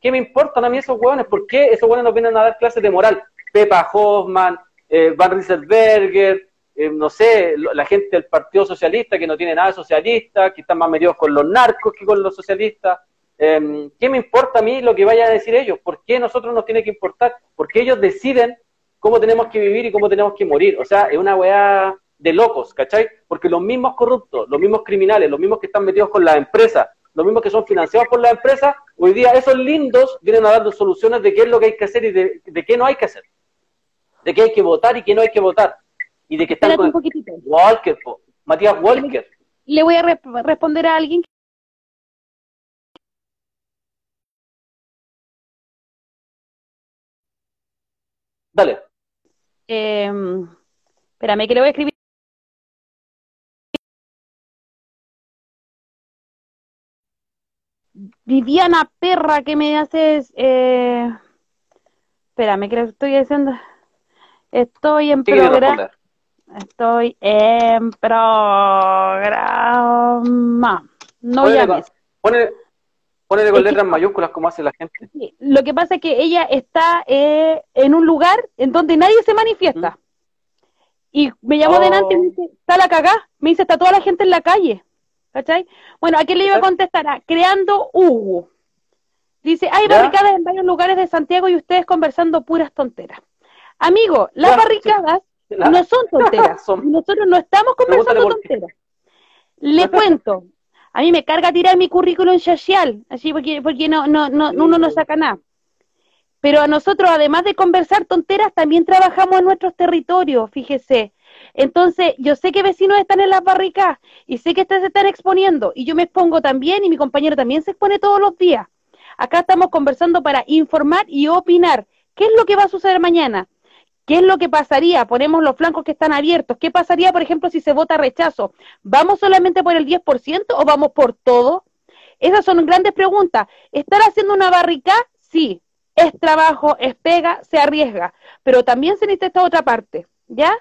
¿Qué me importan a mí esos hueones? ¿Por qué esos hueones nos vienen a dar clases de moral? Pepa Hoffman, eh, Van Rieselberger, eh, no sé, la gente del Partido Socialista que no tiene nada de socialista, que están más metidos con los narcos que con los socialistas. Em, ¿Qué me importa a mí lo que vayan a decir ellos? ¿Por qué nosotros nos tiene que importar? Porque ellos deciden cómo tenemos que vivir y cómo tenemos que morir. O sea, es una weá de locos, ¿cachai? Porque los mismos corruptos, los mismos criminales, los mismos que están metidos con las empresas, los mismos que son financiados por las empresas, hoy día esos lindos vienen a darnos soluciones de qué es lo que hay que hacer y de, qué no hay que hacer. De qué hay que votar y qué no hay que votar. Y de que están con Walker, Matías Walker. Le voy a responder a alguien. Dale. Eh, espérame que le voy a escribir. Viviana perra que me haces eh... espérame que estoy haciendo. Estoy en programa. Estoy en programa. No llames. pone, pone con letras mayúsculas como hace la gente lo que pasa es que ella está eh, en un lugar en donde nadie se manifiesta Y me llamó Oh. delante y me dice, está la cagá. Me dice, está toda la gente en la calle. ¿Cachai? Bueno, ¿a quién le iba a contestar? A Creando Hugo. Dice, hay ¿Ya? barricadas en varios lugares de Santiago y ustedes conversando puras tonteras. Amigo, las Ya, barricadas no son tonteras. Nosotros no estamos conversando tonteras. Le cuento. A mí me carga tirar mi currículum social, así porque, porque no, no, no, uno no saca nada. Pero a nosotros, además de conversar tonteras, también trabajamos en nuestros territorios, fíjese. Entonces, yo sé que vecinos están en las barricadas y sé que ustedes se están exponiendo y yo me expongo también y mi compañero también se expone todos los días. Acá estamos conversando para informar y opinar. ¿Qué es lo que va a suceder mañana? ¿Qué es lo que pasaría? Ponemos los flancos que están abiertos. ¿Qué pasaría, por ejemplo, si se vota rechazo? ¿Vamos solamente por el 10% o vamos por todo? Esas son grandes preguntas. ¿Estar haciendo una barricada? Sí. Es trabajo, es pega, se arriesga. Pero también se necesita esta otra parte. ¿Ya?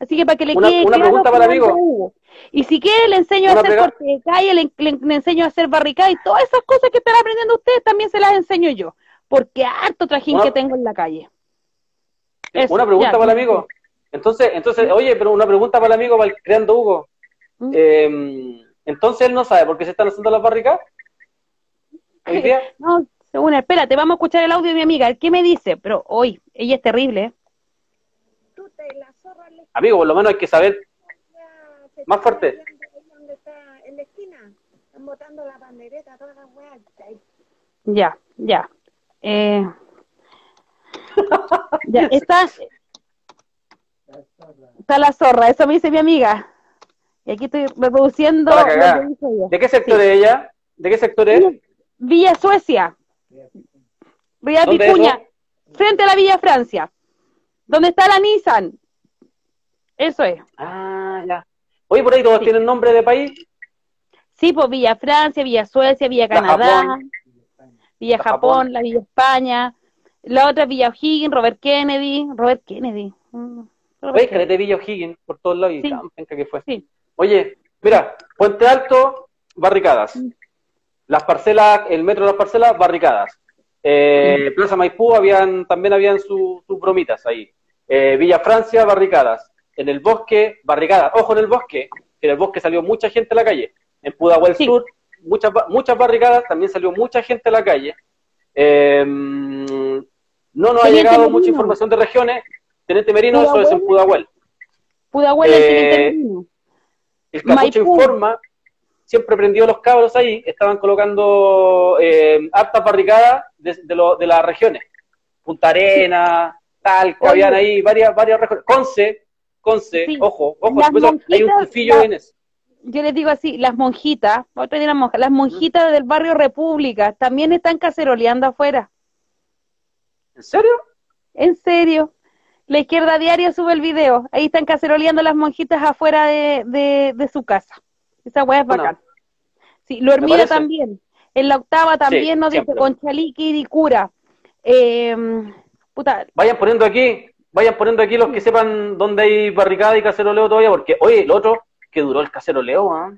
Así que para que le Una- quede una claro pregunta para amigo. Y si quiere, le enseño a hacer corte de calle, le, le- le enseño a hacer barricada y todas esas cosas que están aprendiendo ustedes también se las enseño yo. Porque harto trajín Una- que tengo en la calle. Eso, una pregunta ya. para el amigo. Entonces, entonces, oye, pero una pregunta para el amigo, para el creando Hugo. ¿Mm? Eh, entonces él no sabe por qué se están haciendo las barricadas. Hoy día, No, según, espérate, vamos a escuchar el audio de mi amiga. ¿Qué me dice? Pero hoy, ella es terrible. ¿eh? Tú te la zorra le amigo, por lo menos hay que saber. Más fuerte. peleando ahí donde está en la esquina. Están botando la bandereta, todas las weas. Ahí. Ya, ya. Eh, ya, está, está la zorra, eso me dice mi amiga. Y aquí estoy reproduciendo. ¿De qué sector es ella? ¿De qué sector es? Villa Suecia, Villa ¿Dónde Vicuña, frente a la Villa Francia, donde está la Nissan. Eso es. Ah, ya. Oye, por ahí todos Sí. tienen nombre de país. Sí, pues Villa Francia, Villa Suecia, Villa La Canadá, Japón. Villa La Japón, Japón. la Villa España, la otra Villa O'Higgins, Robert Kennedy, Robert Kennedy. mm, Robert Oye, de Villa O'Higgins por todos lados y Sí. penca que fue. Sí. Oye, mira, Puente Alto, barricadas. Las parcelas, el metro de las parcelas, barricadas. Eh, Plaza Maipú habían, también habían sus sus bromitas ahí. Eh, Villa Francia, barricadas. En el bosque, barricadas. Ojo en el bosque, que en el bosque salió mucha gente a la calle. En Pudahuel Sí. Sur, muchas, muchas barricadas, también salió mucha gente a la calle. Eh, no nos ha llegado Merino. mucha información de regiones. Teniente Merino, eso es en Pudahuel. Pudahuel. Pudahuel, el Eh, Teniente Merino. El Capucho informa, siempre prendió los cabros ahí, estaban colocando eh, hartas barricadas de, de, lo- de las regiones. Punta Arena, Talca, Oye. habían ahí varias, varias regiones. Conce, Conce, Sí. ojo, ojo, hay un tufillo la- en eso. Yo les digo así, las monjitas, voy a pedir las monjas, las monjitas del barrio República también están caceroleando afuera. ¿En serio? En serio. La izquierda diario sube el video. Ahí están caceroleando las monjitas afuera de, de, de su casa. Esa weá es Bueno, bacán. Sí, lo Hermida también. En la octava también nos dice siempre. con Chaliqui y Cura. Eh, puta, Vayan poniendo aquí, vayan poniendo aquí los que sepan dónde hay barricada y caceroleo todavía, porque, oye, el otro, que duró el caceroleo, ¿ah?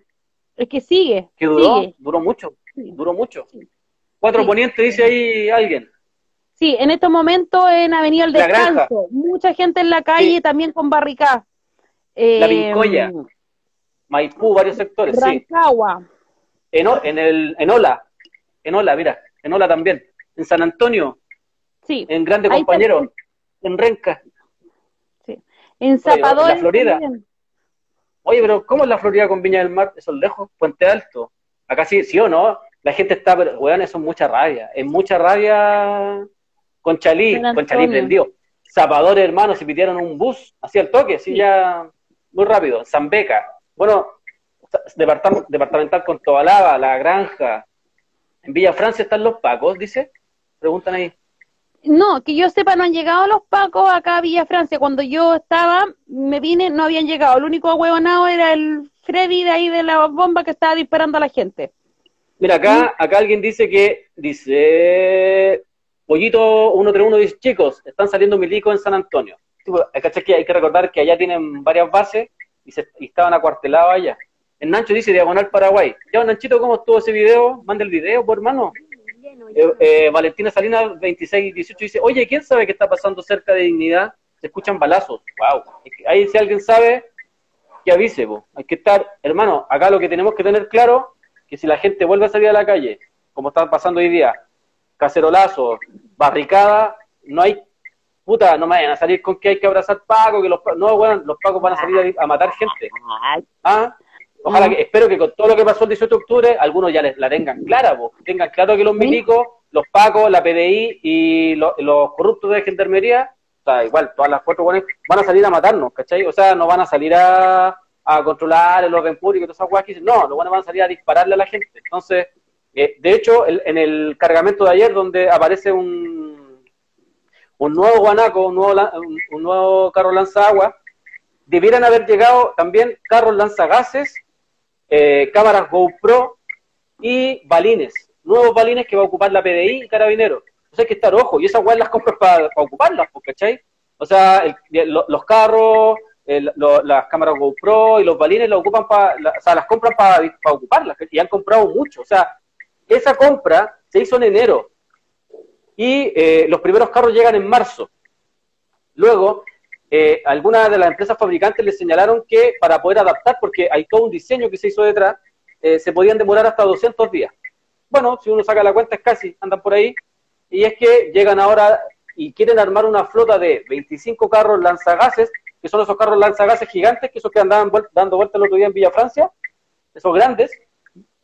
es que sigue. Que duró, Sigue. duró mucho, Sí. duró mucho. Cuatro ponientes, dice ahí alguien. Sí, en estos momentos en Avenida El. Descanso, mucha gente en la calle Sí. también con barricadas. Eh, La Pincoya. Maipú, varios sectores, sí. Rancagua. En, O- en, el, en Ola, en Ola, mira, en Ola también. En San Antonio, Sí, en Grande Ahí Compañero, también. en Renca. sí. En Zapadores. la Florida. también. Oye, pero ¿cómo es la Florida con Viña del Mar? Eso es lejos, Puente Alto. Acá sí, sí o no, la gente está, pero, weón, eso es mucha rabia. Es mucha rabia con Chalí, San con Chalí Antonio. prendió. Zapadores, hermanos, se pidieron un bus, así al toque, así Sí. ya, muy rápido. San Beca. Bueno, departam- departamental con Tobalaba, La Granja. En Villa Francia están los pacos, dice. Preguntan ahí. No, que yo sepa, no han llegado los pacos acá a Villa Francia. Cuando yo estaba, me vine, no habían llegado. El único ahuevonado era el Freddy de ahí de la bomba que estaba disparando a la gente. Mira, acá, acá alguien dice que, dice, Pollito 131 dice, chicos, están saliendo milicos en San Antonio. Pues, hay que recordar que allá tienen varias bases y, se, y estaban acuartelados allá. El Nancho dice Diagonal Paraguay. Ya, Nanchito, ¿cómo estuvo ese video? Manda el video, por hermano. Lleno, Eh, eh, Valentina Salinas 2618 dice, oye, ¿quién sabe qué está pasando cerca de Dignidad? se escuchan balazos. Wow. Ahí si alguien sabe, que avise, po. hay que estar, hermano, acá lo que tenemos que tener claro, que si la gente vuelve a salir a la calle, como está pasando hoy día, cacerolazo, barricada, no hay, puta, no me vayan a salir con que hay que abrazar Paco, que los no, bueno, los Pacos van a salir a, a matar gente. ¿Ah? Ojalá que, espero que con todo lo que pasó el 18 de octubre, algunos ya les, la tengan clara, po. tengan claro que los milicos, los Pacos, la PDI y lo- los corruptos de gendarmería, o sea, igual, todas las cuatro buenas, van a salir a matarnos, ¿cachai? O sea, no van a salir a, a controlar el orden público y todas esas cosas que dicen, no, los buenos van a salir a dispararle a la gente. Entonces, eh, de hecho, el- en el cargamento de ayer, donde aparece un, un nuevo guanaco, un nuevo, un, un nuevo carro lanzagua, debieran haber llegado también carros lanzagases, eh, cámaras GoPro y balines, nuevos balines que va a ocupar la PDI y Carabineros. Entonces hay que estar ojo, y esas weas las compras para ocuparlas, pues, ¿cachai? O sea, el- lo- los carros, el- lo- las cámaras GoPro y los balines las ocupan para, o sea, las compran para ocuparlas, y han comprado mucho. O sea, esa compra se hizo en enero y eh, los primeros carros llegan en marzo. Luego, eh, algunas de las empresas fabricantes les señalaron que para poder adaptar, porque hay todo un diseño que se hizo detrás, eh, se podían demorar hasta 200 días. Bueno, si uno saca la cuenta es casi, andan por ahí, y es que llegan ahora y quieren armar una flota de 25 carros lanzagases, que son esos carros lanzagases gigantes, que esos que andaban dando vueltas el otro día en Villa Francia, esos grandes,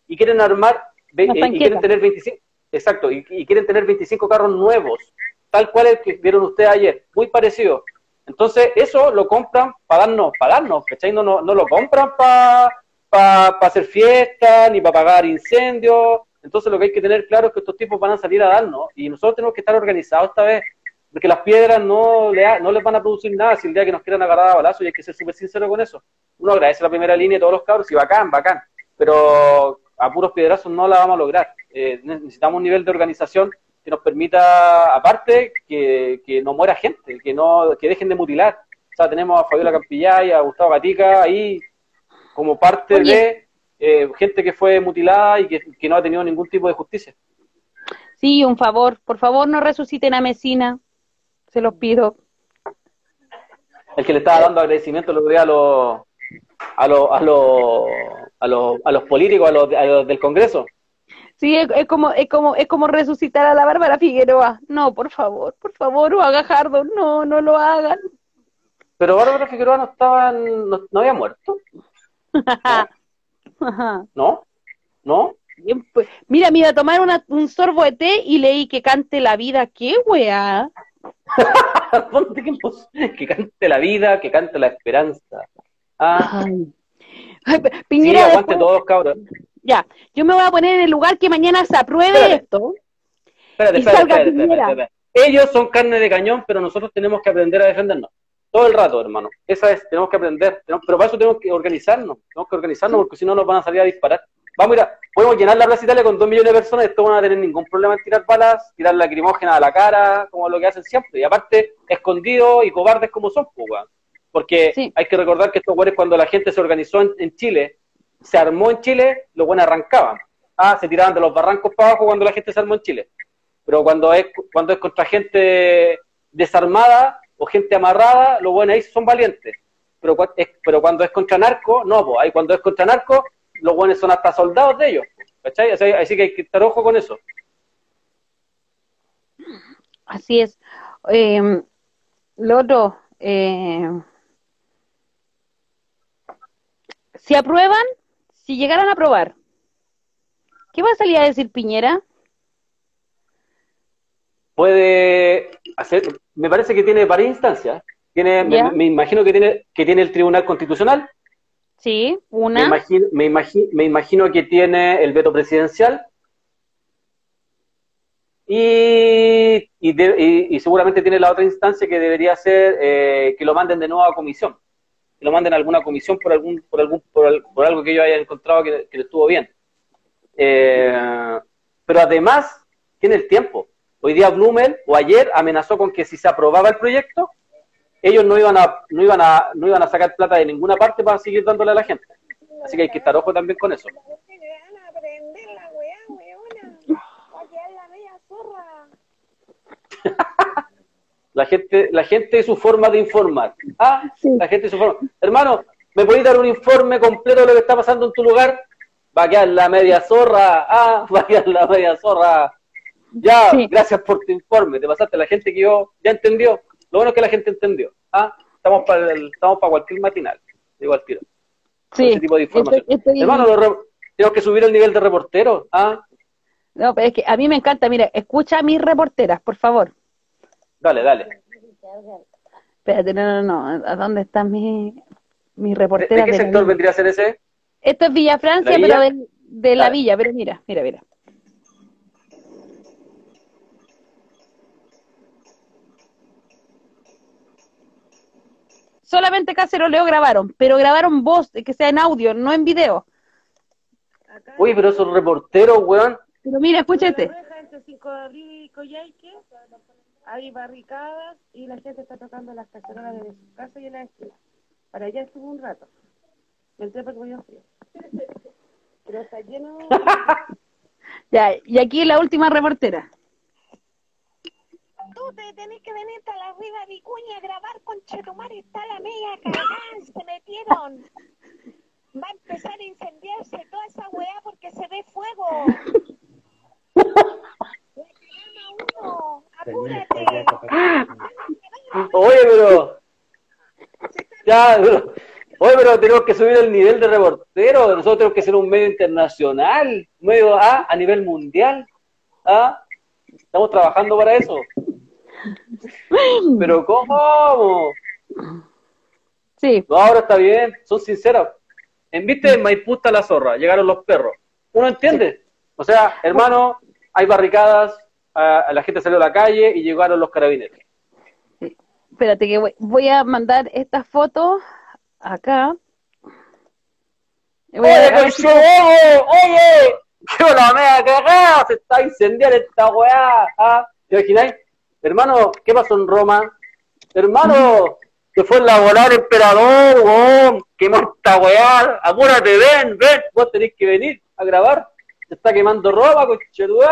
y quieren armar, ve- eh, y quieren tener 25, exacto, y, y quieren tener 25 carros nuevos, tal cual el que vieron ustedes ayer, muy parecido. Entonces, eso lo compran para darnos, para darnos, ¿cachai? No, no, no lo compran para hacer fiestas, ni para pagar incendios. Entonces, lo que hay que tener claro es que estos tipos van a salir a darnos, y nosotros tenemos que estar organizados esta vez, porque las piedras no, le ha- no les van a producir nada si el día que nos quieran agarrar a balazo, y hay que ser súper sincero con eso. Uno agradece la primera línea de todos los cabros, y bacán, bacán, pero a puros piedrazos no la vamos a lograr. Eh, necesitamos un nivel de organización que nos permita, aparte, que, que no muera gente, que no que dejen de mutilar. O sea, tenemos a Fabiola Campillay, a Gustavo Gatica ahí como parte Oye. de eh, gente que fue mutilada y que, que no ha tenido ningún tipo de justicia. Sí, un favor, por favor no resuciten a Mesina, se los pido. El que le estaba dando agradecimiento el otro día a los a los a los a los, a los políticos, a los, a los del Congreso. Sí, es, es como es como es como resucitar a la Bárbara Figueroa. No, por favor, por favor, o a Gajardo, no, no lo hagan. Pero Bárbara Figueroa no estaba, en- no, no había muerto. ¿no? ¿No? Bien, pues, Mira, me iba a tomar una- un sorbo de té y leí que cante la vida. ¿Qué weá? Pos- que cante la vida, que cante la esperanza. Ah, Ay. Sí, Piñera, aguante después- todos, cabros. ya, yo me voy a poner en el lugar que mañana se apruebe Espérate. esto. Espérate, Y espérate, salga espérate, Piñera. Ellos son carne de cañón, pero nosotros tenemos que aprender a defendernos. Todo el rato, hermano. Esa es, tenemos que aprender. Tenemos- pero para eso tenemos que organizarnos. Tenemos que organizarnos porque si no nos van a salir a disparar. Vamos a ir a- podemos llenar la Plaza Italia con dos millones de personas y estos van a tener ningún problema en tirar balas, tirar lacrimógenas a la cara, como lo que hacen siempre. Y aparte, escondidos y cobardes como son, pues. Porque Sí. hay que recordar que estos güeyes cuando la gente se organizó en, en Chile, se armó en Chile, los buenos arrancaban. Ah, se tiraban de los barrancos para abajo cuando la gente se armó en Chile. Pero cuando es, cuando es contra gente desarmada o gente amarrada, los buenos ahí son valientes. Pero, es- pero cuando es contra narco, no, pues ahí cuando es contra narco, los buenos son hasta soldados de ellos. ¿Cachai? Así, así que hay que estar ojo con eso. Así es. Eh, lo otro, eh, si aprueban, si llegaran a aprobar, ¿qué va a salir a decir Piñera? Puede hacer, me parece que tiene varias instancias. Tiene, me, me imagino que tiene, que tiene el Tribunal Constitucional, Sí, Me una. imagino, me, me imagino que tiene el veto presidencial y, y, de- y- y seguramente tiene la otra instancia que debería ser eh, que lo manden de nuevo a comisión, que lo manden a alguna comisión por algún por algún por, por algo que yo haya encontrado que, que le estuvo bien. Eh, pero además tiene el tiempo. Hoy día Blumel o ayer amenazó con que si se aprobaba el proyecto ellos no iban a no iban a no iban a sacar plata de ninguna parte para seguir dándole a la gente. Así que hay que estar ojo también con eso. Que le van a aprender la gente, la gente y su forma de informar. Ah, Sí. la gente y su forma. Hermano, ¿me podéis dar un informe completo de lo que está pasando en tu lugar? Va a quedar la media zorra. Ah, va a quedar la media zorra. Ya, Sí. gracias por tu informe. Te pasaste. La gente que yo ya entendió. Lo bueno es que la gente entendió. Ah, estamos para el- estamos para cualquier matinal. Digo al tiro. Sí, ese tipo de información. estoy- estoy- Hermano, los re- tenemos que subir el nivel de reportero. Ah, No, pero es que a mí me encanta, mira, escucha a mis reporteras, por favor. Dale, dale. Espérate, no, no, no, ¿a dónde están mis, ¿De, reporteras? de qué sector vendría a ser ese? Esto es Villa Francia, ¿La pero de, de la Dale. villa, pero mira, mira, mira. Solamente Caceroleo grabaron, pero grabaron voz, que sea en audio, no en video. Acá Uy, pero esos reporteros, weón. Pero mira, escúchate. en la reja entre Cinco de Abril y Coyhaique hay barricadas y la gente está tocando las cacerolas desde su casa y en la esquina. Para allá estuve un rato. Me entré porque me dio frío. Pero está lleno. Ya, y aquí la última reportera. Tú te tenés que venir a la Riva Vicuña a grabar con Chetumar. Está la media cagada. Se metieron. Va a empezar a incendiarse toda esa weá porque se ve fuego. Le llama uno. Apúrate. Oye, pero. Ya, pero. Oye, pero tenemos que subir el nivel de reportero. Nosotros tenemos que ser un medio internacional, un medio A a nivel mundial. ¿Ah? Estamos trabajando para eso. Pero ¿cómo? Sí, No, ahora está bien, son sinceras. En viste en Maipú está la zorra, llegaron los perros. Uno entiende. O sea, hermano, hay barricadas, a- la gente salió a la calle y llegaron los carabineros. espérate que voy, voy a mandar esta foto acá. Voy Oye, a si- oye, oye, qué la mea cagada, se está incendiando esta weá. ¿ah? ¿Te imagináis? Hermano, ¿qué pasó en Roma? Hermano, que fue el laboral emperador, weón, quemó esta weá, apúrate, ven, ven, vos tenés que venir a grabar. Se está quemando Roma, conchetué.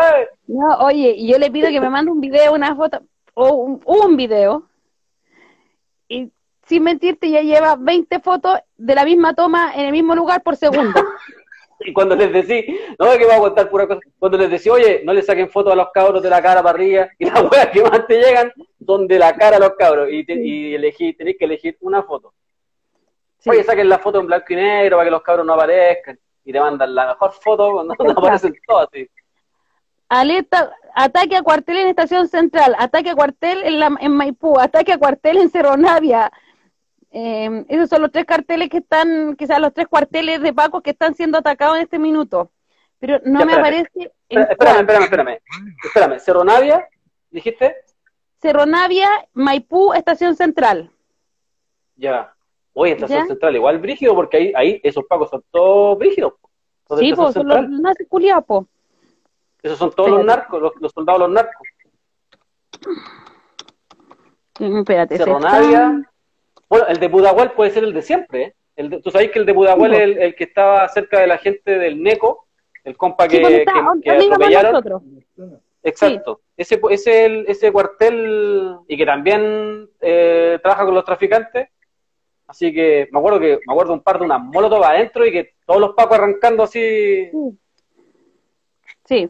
No, oye, y yo le pido que me mande un video, una foto, o un, un video. Y sin mentirte, ya lleva 20 fotos de la misma toma en el mismo lugar por segundo. Y cuando les decís, no, que voy a contar pura cosa, cuando les decís, oye, no le saquen fotos a los cabros de la cara para arriba, y las weas que más te llegan son de la cara a los cabros, y, te- y elegí, tenés que elegir una foto. Sí. Oye, saquen la foto en blanco y negro para que los cabros no aparezcan, y te mandan la mejor foto cuando aparecen todas, así. Alerta, ataque a cuartel en Estación Central, ataque a cuartel en, la, en Maipú, ataque a cuartel en Cerro Navia. Eh, esos son los tres carteles que están, quizás los tres cuarteles de Paco que están siendo atacados en este minuto. Pero no Ya, me espérame. aparece en Espérame, espérame, espérame, espérame. Cerro Navia, dijiste? Cerro Navia, Maipú, Estación Central. Ya. Oye, estación ¿Ya? central, igual brígido, porque ahí, ahí esos pacos son todos brígidos. po. Sí, pues son los culiados, po. Esos son todos los narcos, los, los soldados los narcos. Espérate, Cerro Navia. Bueno, el de Budahuel puede ser el de siempre. ¿eh? El de- Tú sabes que el de Budahuel Sí, es el, el que estaba cerca de la gente del NECO, el compa que, Sí, pues, está, que- que atropellaron. nosotros. Exacto. Ese, ese, el- ese cuartel, y que también eh, trabaja con los traficantes. Así que me acuerdo que me acuerdo un par de unas molotov adentro y que todos los pacos arrancando así. Sí,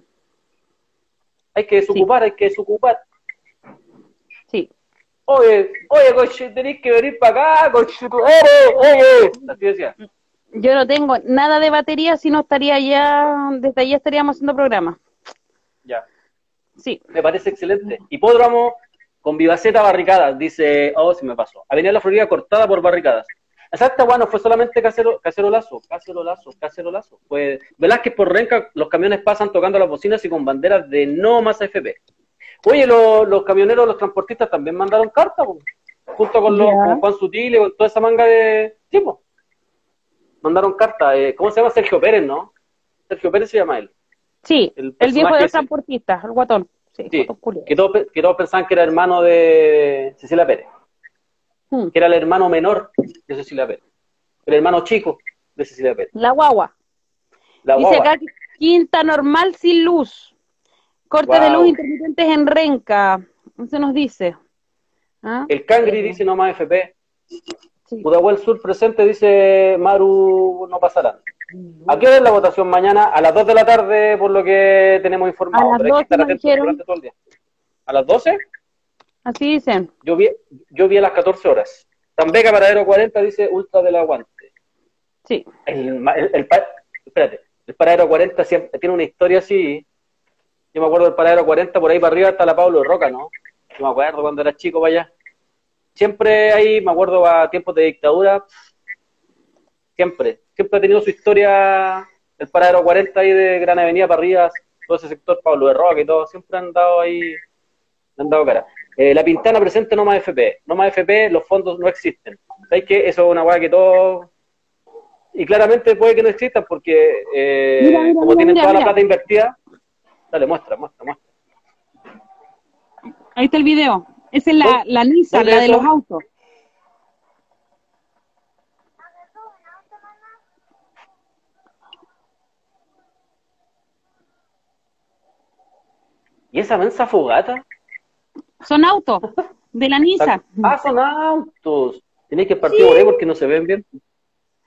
Hay que desocupar, hay que desocupar. sí. Oye, oye, coche, tenéis que venir para acá, coche, oye, oye. Así decía. Yo no tengo nada de batería, si no estaría ya, desde allá estaríamos haciendo programa. Ya. Sí, Me parece excelente. Hipódromo con Vivaceta barricadas, dice, oh, se me pasó. Avenida La Florida cortada por barricadas. Exacto, bueno, fue solamente casero, cacerolazo, cacerolazo, cacerolazo. Fue Velázquez por Renca, los camiones pasan tocando las bocinas y con banderas de no más AFP. Oye, lo- los camioneros, los transportistas también mandaron carta, po, junto con, los, con Juan Sutil y con toda esa manga de tipo. Mandaron carta. eh, ¿Cómo se llama? Sergio Pérez, ¿no? Sergio Pérez se llama él. sí, El el, viejo personaje del ese. transportista, el guatón. Sí, que todos, que todos pensaban que era hermano de Cecilia Pérez, Hmm. que era el hermano menor de Cecilia Pérez, el hermano chico de Cecilia Pérez. La guagua. La Dice guagua. acá quinta normal sin luz. Corte de luz intermitentes en Renca. Eso nos dice. ¿Ah? El Cangri dice no más FP. Sí. Sur presente dice Maru no pasarán. ¿A qué hora es la votación mañana? A las 2 de la tarde, por lo que tenemos informado. A las pero hay que 12 estar me dijeron. durante todo el día. ¿A las 12? Así dicen. Yo vi, yo vi a las 14 horas. Tambeca Paradero 40 dice Ultra del Aguante. Sí. El, el, el espérate, el Paradero 40 siempre, tiene una historia así. Yo me acuerdo del Paradero 40, por ahí para arriba está la Pablo Roca, ¿no? Yo me acuerdo cuando era chico para allá. Siempre ahí, me acuerdo a tiempos de dictadura, siempre, siempre ha tenido su historia el Paradero 40 ahí de Gran Avenida para arriba, todo ese sector, Pablo de Roca y todo, siempre han dado ahí, han dado cara. Eh, la Pintana presente no más FP, no más FP, los fondos no existen. ¿Sabes qué? Eso es una weá que todo... Y claramente puede que no existan porque eh, Mira, mira, como mira, tienen toda la plata invertida, dale, muestra, muestra, muestra. Ahí está el video. Esa es la, ¿Dónde- la Nissan, la de eso? los autos. ¿Y esa mensa fogata? Son autos de la Nissan. Ah, son autos. Tenéis que partir por ahí porque no se ven bien.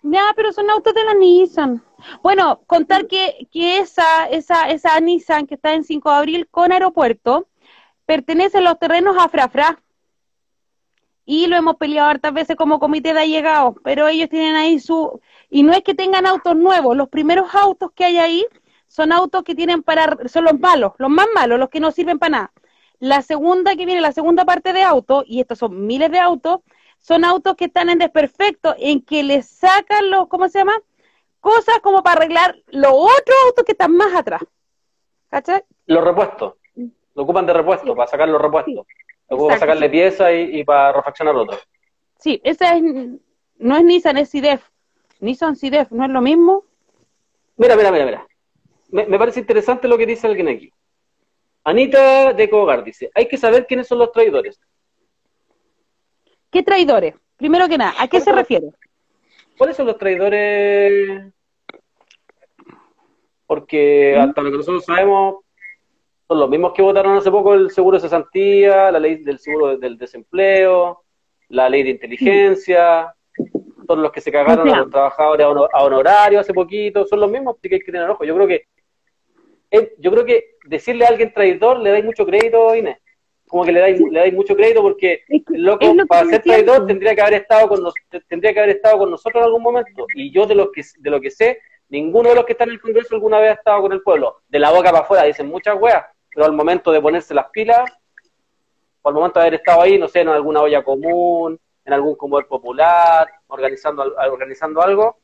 Ya, pero son autos de la Nissan. Bueno, contar que, que esa, esa, esa Nissan que está en 5 de abril con aeropuerto pertenece a los terrenos a Frafra. Y lo hemos peleado hartas veces como comité de allegados, pero ellos tienen ahí su... Y no es que tengan autos nuevos, los primeros autos que hay ahí son autos que tienen para... son los malos, los más malos, los que no sirven para nada. La segunda que viene, la segunda parte de autos, y estos son miles de autos, son autos que están en desperfecto, en que les sacan los, ¿cómo se llama? Cosas como para arreglar los otros autos que están más atrás. ¿Cachai? Los repuestos. Lo ocupan de repuesto, para sacar los repuestos. Lo ocupan para sacarle piezas y, y para refaccionar otros. Sí, esa es, no es Nissan, es CIDEF. Nissan CIDEF, ¿no es lo mismo? Mira, mira, mira, mira. Me, me parece interesante lo que dice alguien aquí. Anita de Cogar dice, hay que saber quiénes son los traidores. ¿Qué traidores? Primero que nada, ¿a qué se refiere? ¿Cuáles son los traidores? Porque hasta lo que nosotros sabemos, son los mismos que votaron hace poco el seguro de cesantía, la ley del seguro del desempleo, la ley de inteligencia, son los que se cagaron O sea- a los trabajadores a, hono- a honorario hace poquito, son los mismos que hay que tener ojo. Yo creo que yo creo que decirle a alguien traidor le dais mucho crédito, Inés. Como que le dais, le dais mucho crédito porque el loco, lo para ser traidor tendría que haber estado con nos- tendría que haber estado con nosotros en algún momento. Y yo de lo que de lo que sé, ninguno de los que están en el Congreso alguna vez ha estado con el pueblo. De la boca para afuera dicen muchas weas, pero al momento de ponerse las pilas, o al momento de haber estado ahí, no sé, en alguna olla común, en algún comedor popular, organizando organizando algo.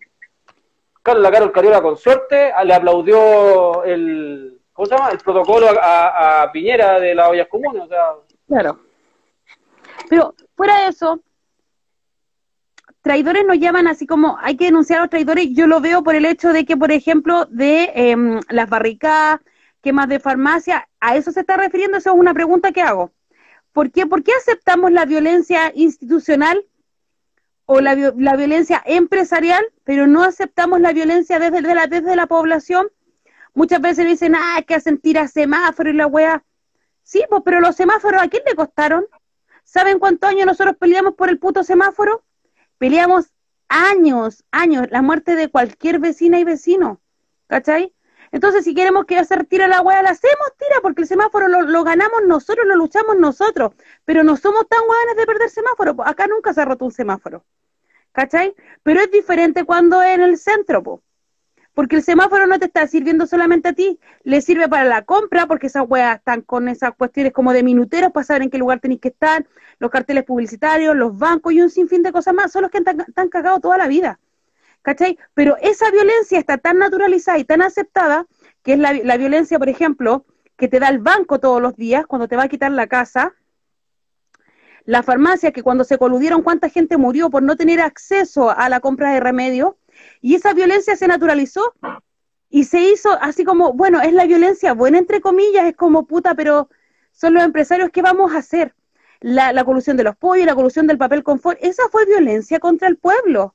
Carlos la Carol Cariola con suerte a- le aplaudió el ¿cómo se llama? el protocolo a, Piñera de las ollas comunes, o sea, Claro. Pero fuera de eso, traidores nos llaman así como hay que denunciar a los traidores. Yo lo veo por el hecho de que, por ejemplo, de em, las barricadas, quemas de farmacia, a eso se está refiriendo. Eso es una pregunta que hago. ¿Por qué, ¿Por qué aceptamos la violencia institucional o la, la violencia empresarial, pero no aceptamos la violencia desde, de la, desde la población? Muchas veces dicen, ah, que hacen tirar semáforos y la weá. Sí, pues, pero los semáforos, ¿a quién le costaron? ¿Saben cuántos años nosotros peleamos por el puto semáforo? Peleamos años, años, la muerte de cualquier vecina y vecino, ¿cachai? Entonces, si queremos que hacer tira la hueá, la hacemos tira, porque el semáforo lo, lo ganamos nosotros, lo luchamos nosotros, pero no somos tan hueones de perder semáforo, acá nunca se ha roto un semáforo, ¿cachai? Pero es diferente cuando es en el centro, po. Porque el semáforo no te está sirviendo solamente a ti, le sirve para la compra, porque esas weas están con esas cuestiones como de minuteros para saber en qué lugar tenéis que estar, los carteles publicitarios, los bancos y un sinfín de cosas más, son los que están, están cagados toda la vida. ¿Cachai? Pero esa violencia está tan naturalizada y tan aceptada, que es la, la violencia, por ejemplo, que te da el banco todos los días cuando te va a quitar la casa, la farmacia, que cuando se coludieron cuánta gente murió por no tener acceso a la compra de remedios, y esa violencia se naturalizó y se hizo así como, bueno, es la violencia buena entre comillas, es como puta, pero son los empresarios, ¿qué vamos a hacer? La, la colusión de los pollos, la colusión del papel confort, esa fue violencia contra el pueblo.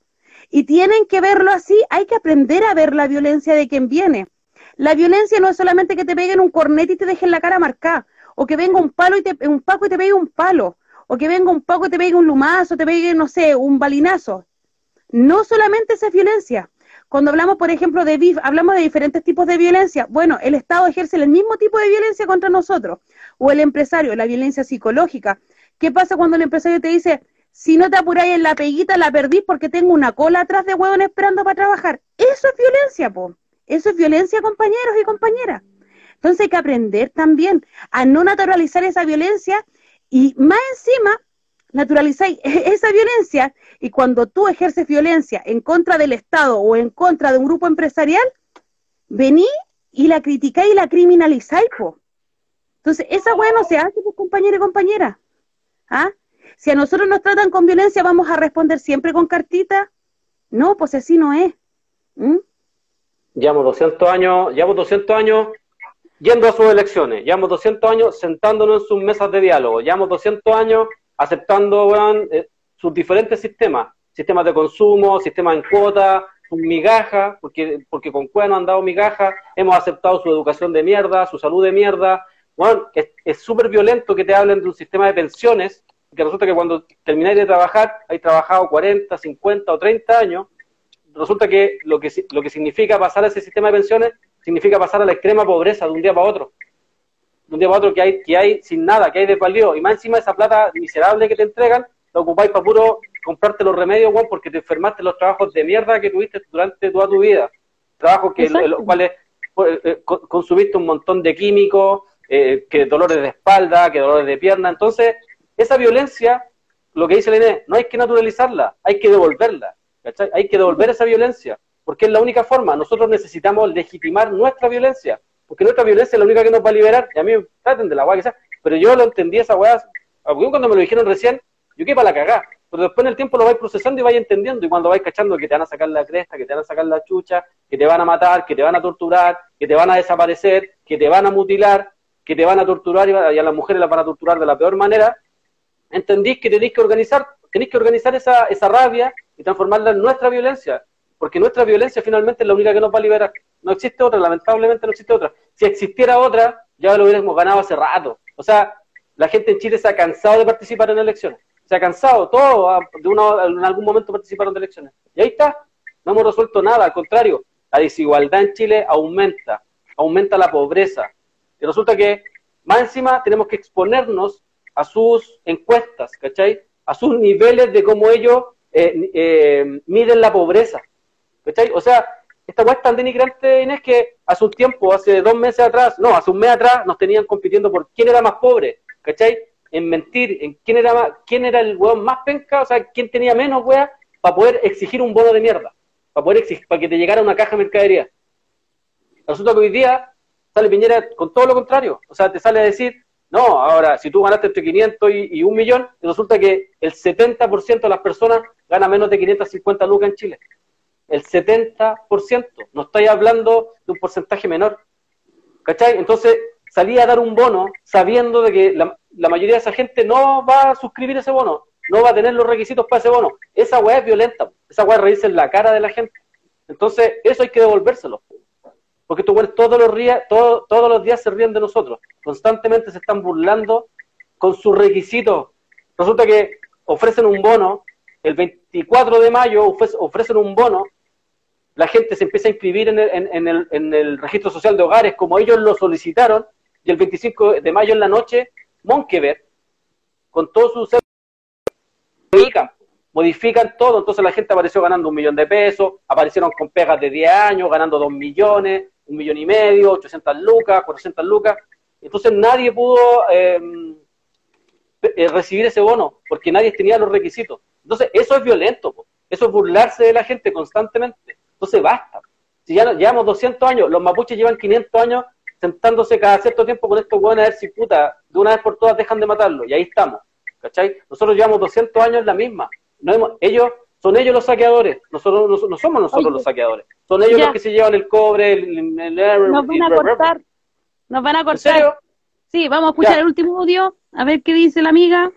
Y tienen que verlo así, hay que aprender a ver la violencia de quien viene. La violencia no es solamente que te peguen un cornet y te dejen la cara marcada, o que venga un palo y te, un paco y te pegue un palo, o que venga un poco, te pegue un lumazo, te pegue, no sé, un balinazo. No solamente esa es violencia. Cuando hablamos, por ejemplo, de BIF, hablamos de diferentes tipos de violencia. Bueno, el Estado ejerce el mismo tipo de violencia contra nosotros. O el empresario, la violencia psicológica. ¿Qué pasa cuando el empresario te dice, si no te apuráis en la peguita, la perdís porque tengo una cola atrás de huevón esperando para trabajar? Eso es violencia, po. Eso es violencia, compañeros y compañeras. Entonces hay que aprender también a no naturalizar esa violencia y más encima naturalizáis esa violencia y cuando tú ejerces violencia en contra del Estado o en contra de un grupo empresarial, vení y la criticáis y la criminalizáis, po. Entonces, esa weá no se hace, pues, compañero y compañera. ¿Ah? Si a nosotros nos tratan con violencia, ¿vamos a responder siempre con cartita? No, pues así no es. ¿Mm? Llevamos 200 años, llevamos 200 años yendo a sus elecciones, llevamos 200 años sentándonos en sus mesas de diálogo, llevamos 200 años aceptando eh, sus diferentes sistemas, sistemas de consumo, sistemas en cuota, migaja, porque, porque con cueva no han dado migaja, hemos aceptado su educación de mierda, su salud de mierda. Bueno, es súper violento que te hablen de un sistema de pensiones, que resulta que cuando termináis de trabajar, hay trabajado 40, 50 o 30 años, resulta que lo que, lo que significa pasar a ese sistema de pensiones significa pasar a la extrema pobreza de un día para otro de un día para otro que hay, que hay sin nada, que hay de valioso, y más encima esa plata miserable que te entregan, la ocupáis para puro comprarte los remedios, Juan, porque te enfermaste los trabajos de mierda que tuviste durante toda tu vida. Trabajos que los cuales pues, eh, consumiste un montón de químicos, eh, que dolores de espalda, que dolores de pierna. Entonces, esa violencia, lo que dice Lené, no hay que naturalizarla, hay que devolverla. Hay que devolver esa violencia, porque es la única forma. Nosotros necesitamos legitimar nuestra violencia porque nuestra violencia es la única que nos va a liberar, y a mí traten de la weá que sea, pero yo lo entendí esa weá, cuando me lo dijeron recién, yo quedé para la cagá, pero después en el tiempo lo vais procesando y vais entendiendo, y cuando vais cachando que te van a sacar la cresta, que te van a sacar la chucha, que te van a matar, que te van a torturar, que te van a desaparecer, que te van a mutilar, que te van a torturar y a las mujeres las van a torturar de la peor manera, entendís que tenéis que organizar, tenéis que organizar esa, esa rabia y transformarla en nuestra violencia, porque nuestra violencia finalmente es la única que nos va a liberar. No existe otra, lamentablemente no existe otra. Si existiera otra, ya lo hubiéramos ganado hace rato. O sea, la gente en Chile se ha cansado de participar en elecciones. Se ha cansado, todos de en algún momento participaron de elecciones. Y ahí está, no hemos resuelto nada, al contrario, la desigualdad en Chile aumenta, aumenta la pobreza. Y resulta que, más encima, tenemos que exponernos a sus encuestas, ¿cachai? A sus niveles de cómo ellos eh, eh, miden la pobreza. ¿Cachai? O sea, esta weá es tan denigrante, Inés, que hace un tiempo, hace dos meses atrás, no, hace un mes atrás, nos tenían compitiendo por quién era más pobre, ¿cachai? En mentir, en quién era más, quién era el weón más penca, o sea, quién tenía menos weá, para poder exigir un bono de mierda, para poder exigir, para que te llegara una caja de mercadería. Resulta que hoy día sale Piñera con todo lo contrario, o sea, te sale a decir, no, ahora, si tú ganaste entre 500 y, y un millón, resulta que el 70% de las personas gana menos de 550 lucas en Chile el 70%. No estoy hablando de un porcentaje menor. ¿Cachai? Entonces salía a dar un bono sabiendo de que la, mayoría de esa gente no va a suscribir ese bono, no va a tener los requisitos para ese bono. Esa weá es violenta, esa weá reírse en la cara de la gente. Entonces, eso hay que devolvérselo. Porque estos todos los, días, todos los días se ríen de nosotros. Constantemente se están burlando con sus requisitos. Resulta que ofrecen un bono, el 24 de mayo ofrecen un bono la gente se empieza a inscribir en el, en, el, registro social de hogares como ellos lo solicitaron, y el 25 de mayo en la noche, Monkever, con todos sus modifican, modifican todo, entonces la gente apareció ganando un millón de pesos, aparecieron con pegas de 10 años, ganando 2 millones, un millón y medio, 800 lucas, 400 lucas, entonces nadie pudo em, eh, recibir ese bono, porque nadie tenía los requisitos. Entonces eso es violento, eso es burlarse de la gente constantemente. Entonces basta. Si ya llevamos 200 años, los mapuches llevan 500 años sentándose cada cierto tiempo con estos hueones a ver si puta, de una vez por todas dejan de matarlo. Y ahí estamos. ¿Cachai? Nosotros llevamos 200 años en la misma. No ellos son ellos los saqueadores, nosotros no, somos nosotros los saqueadores. Son ellos los que se llevan el cobre, el, Nos van a cortar. Nos van a cortar. Sí, vamos a escuchar el último audio, a ver qué dice la amiga.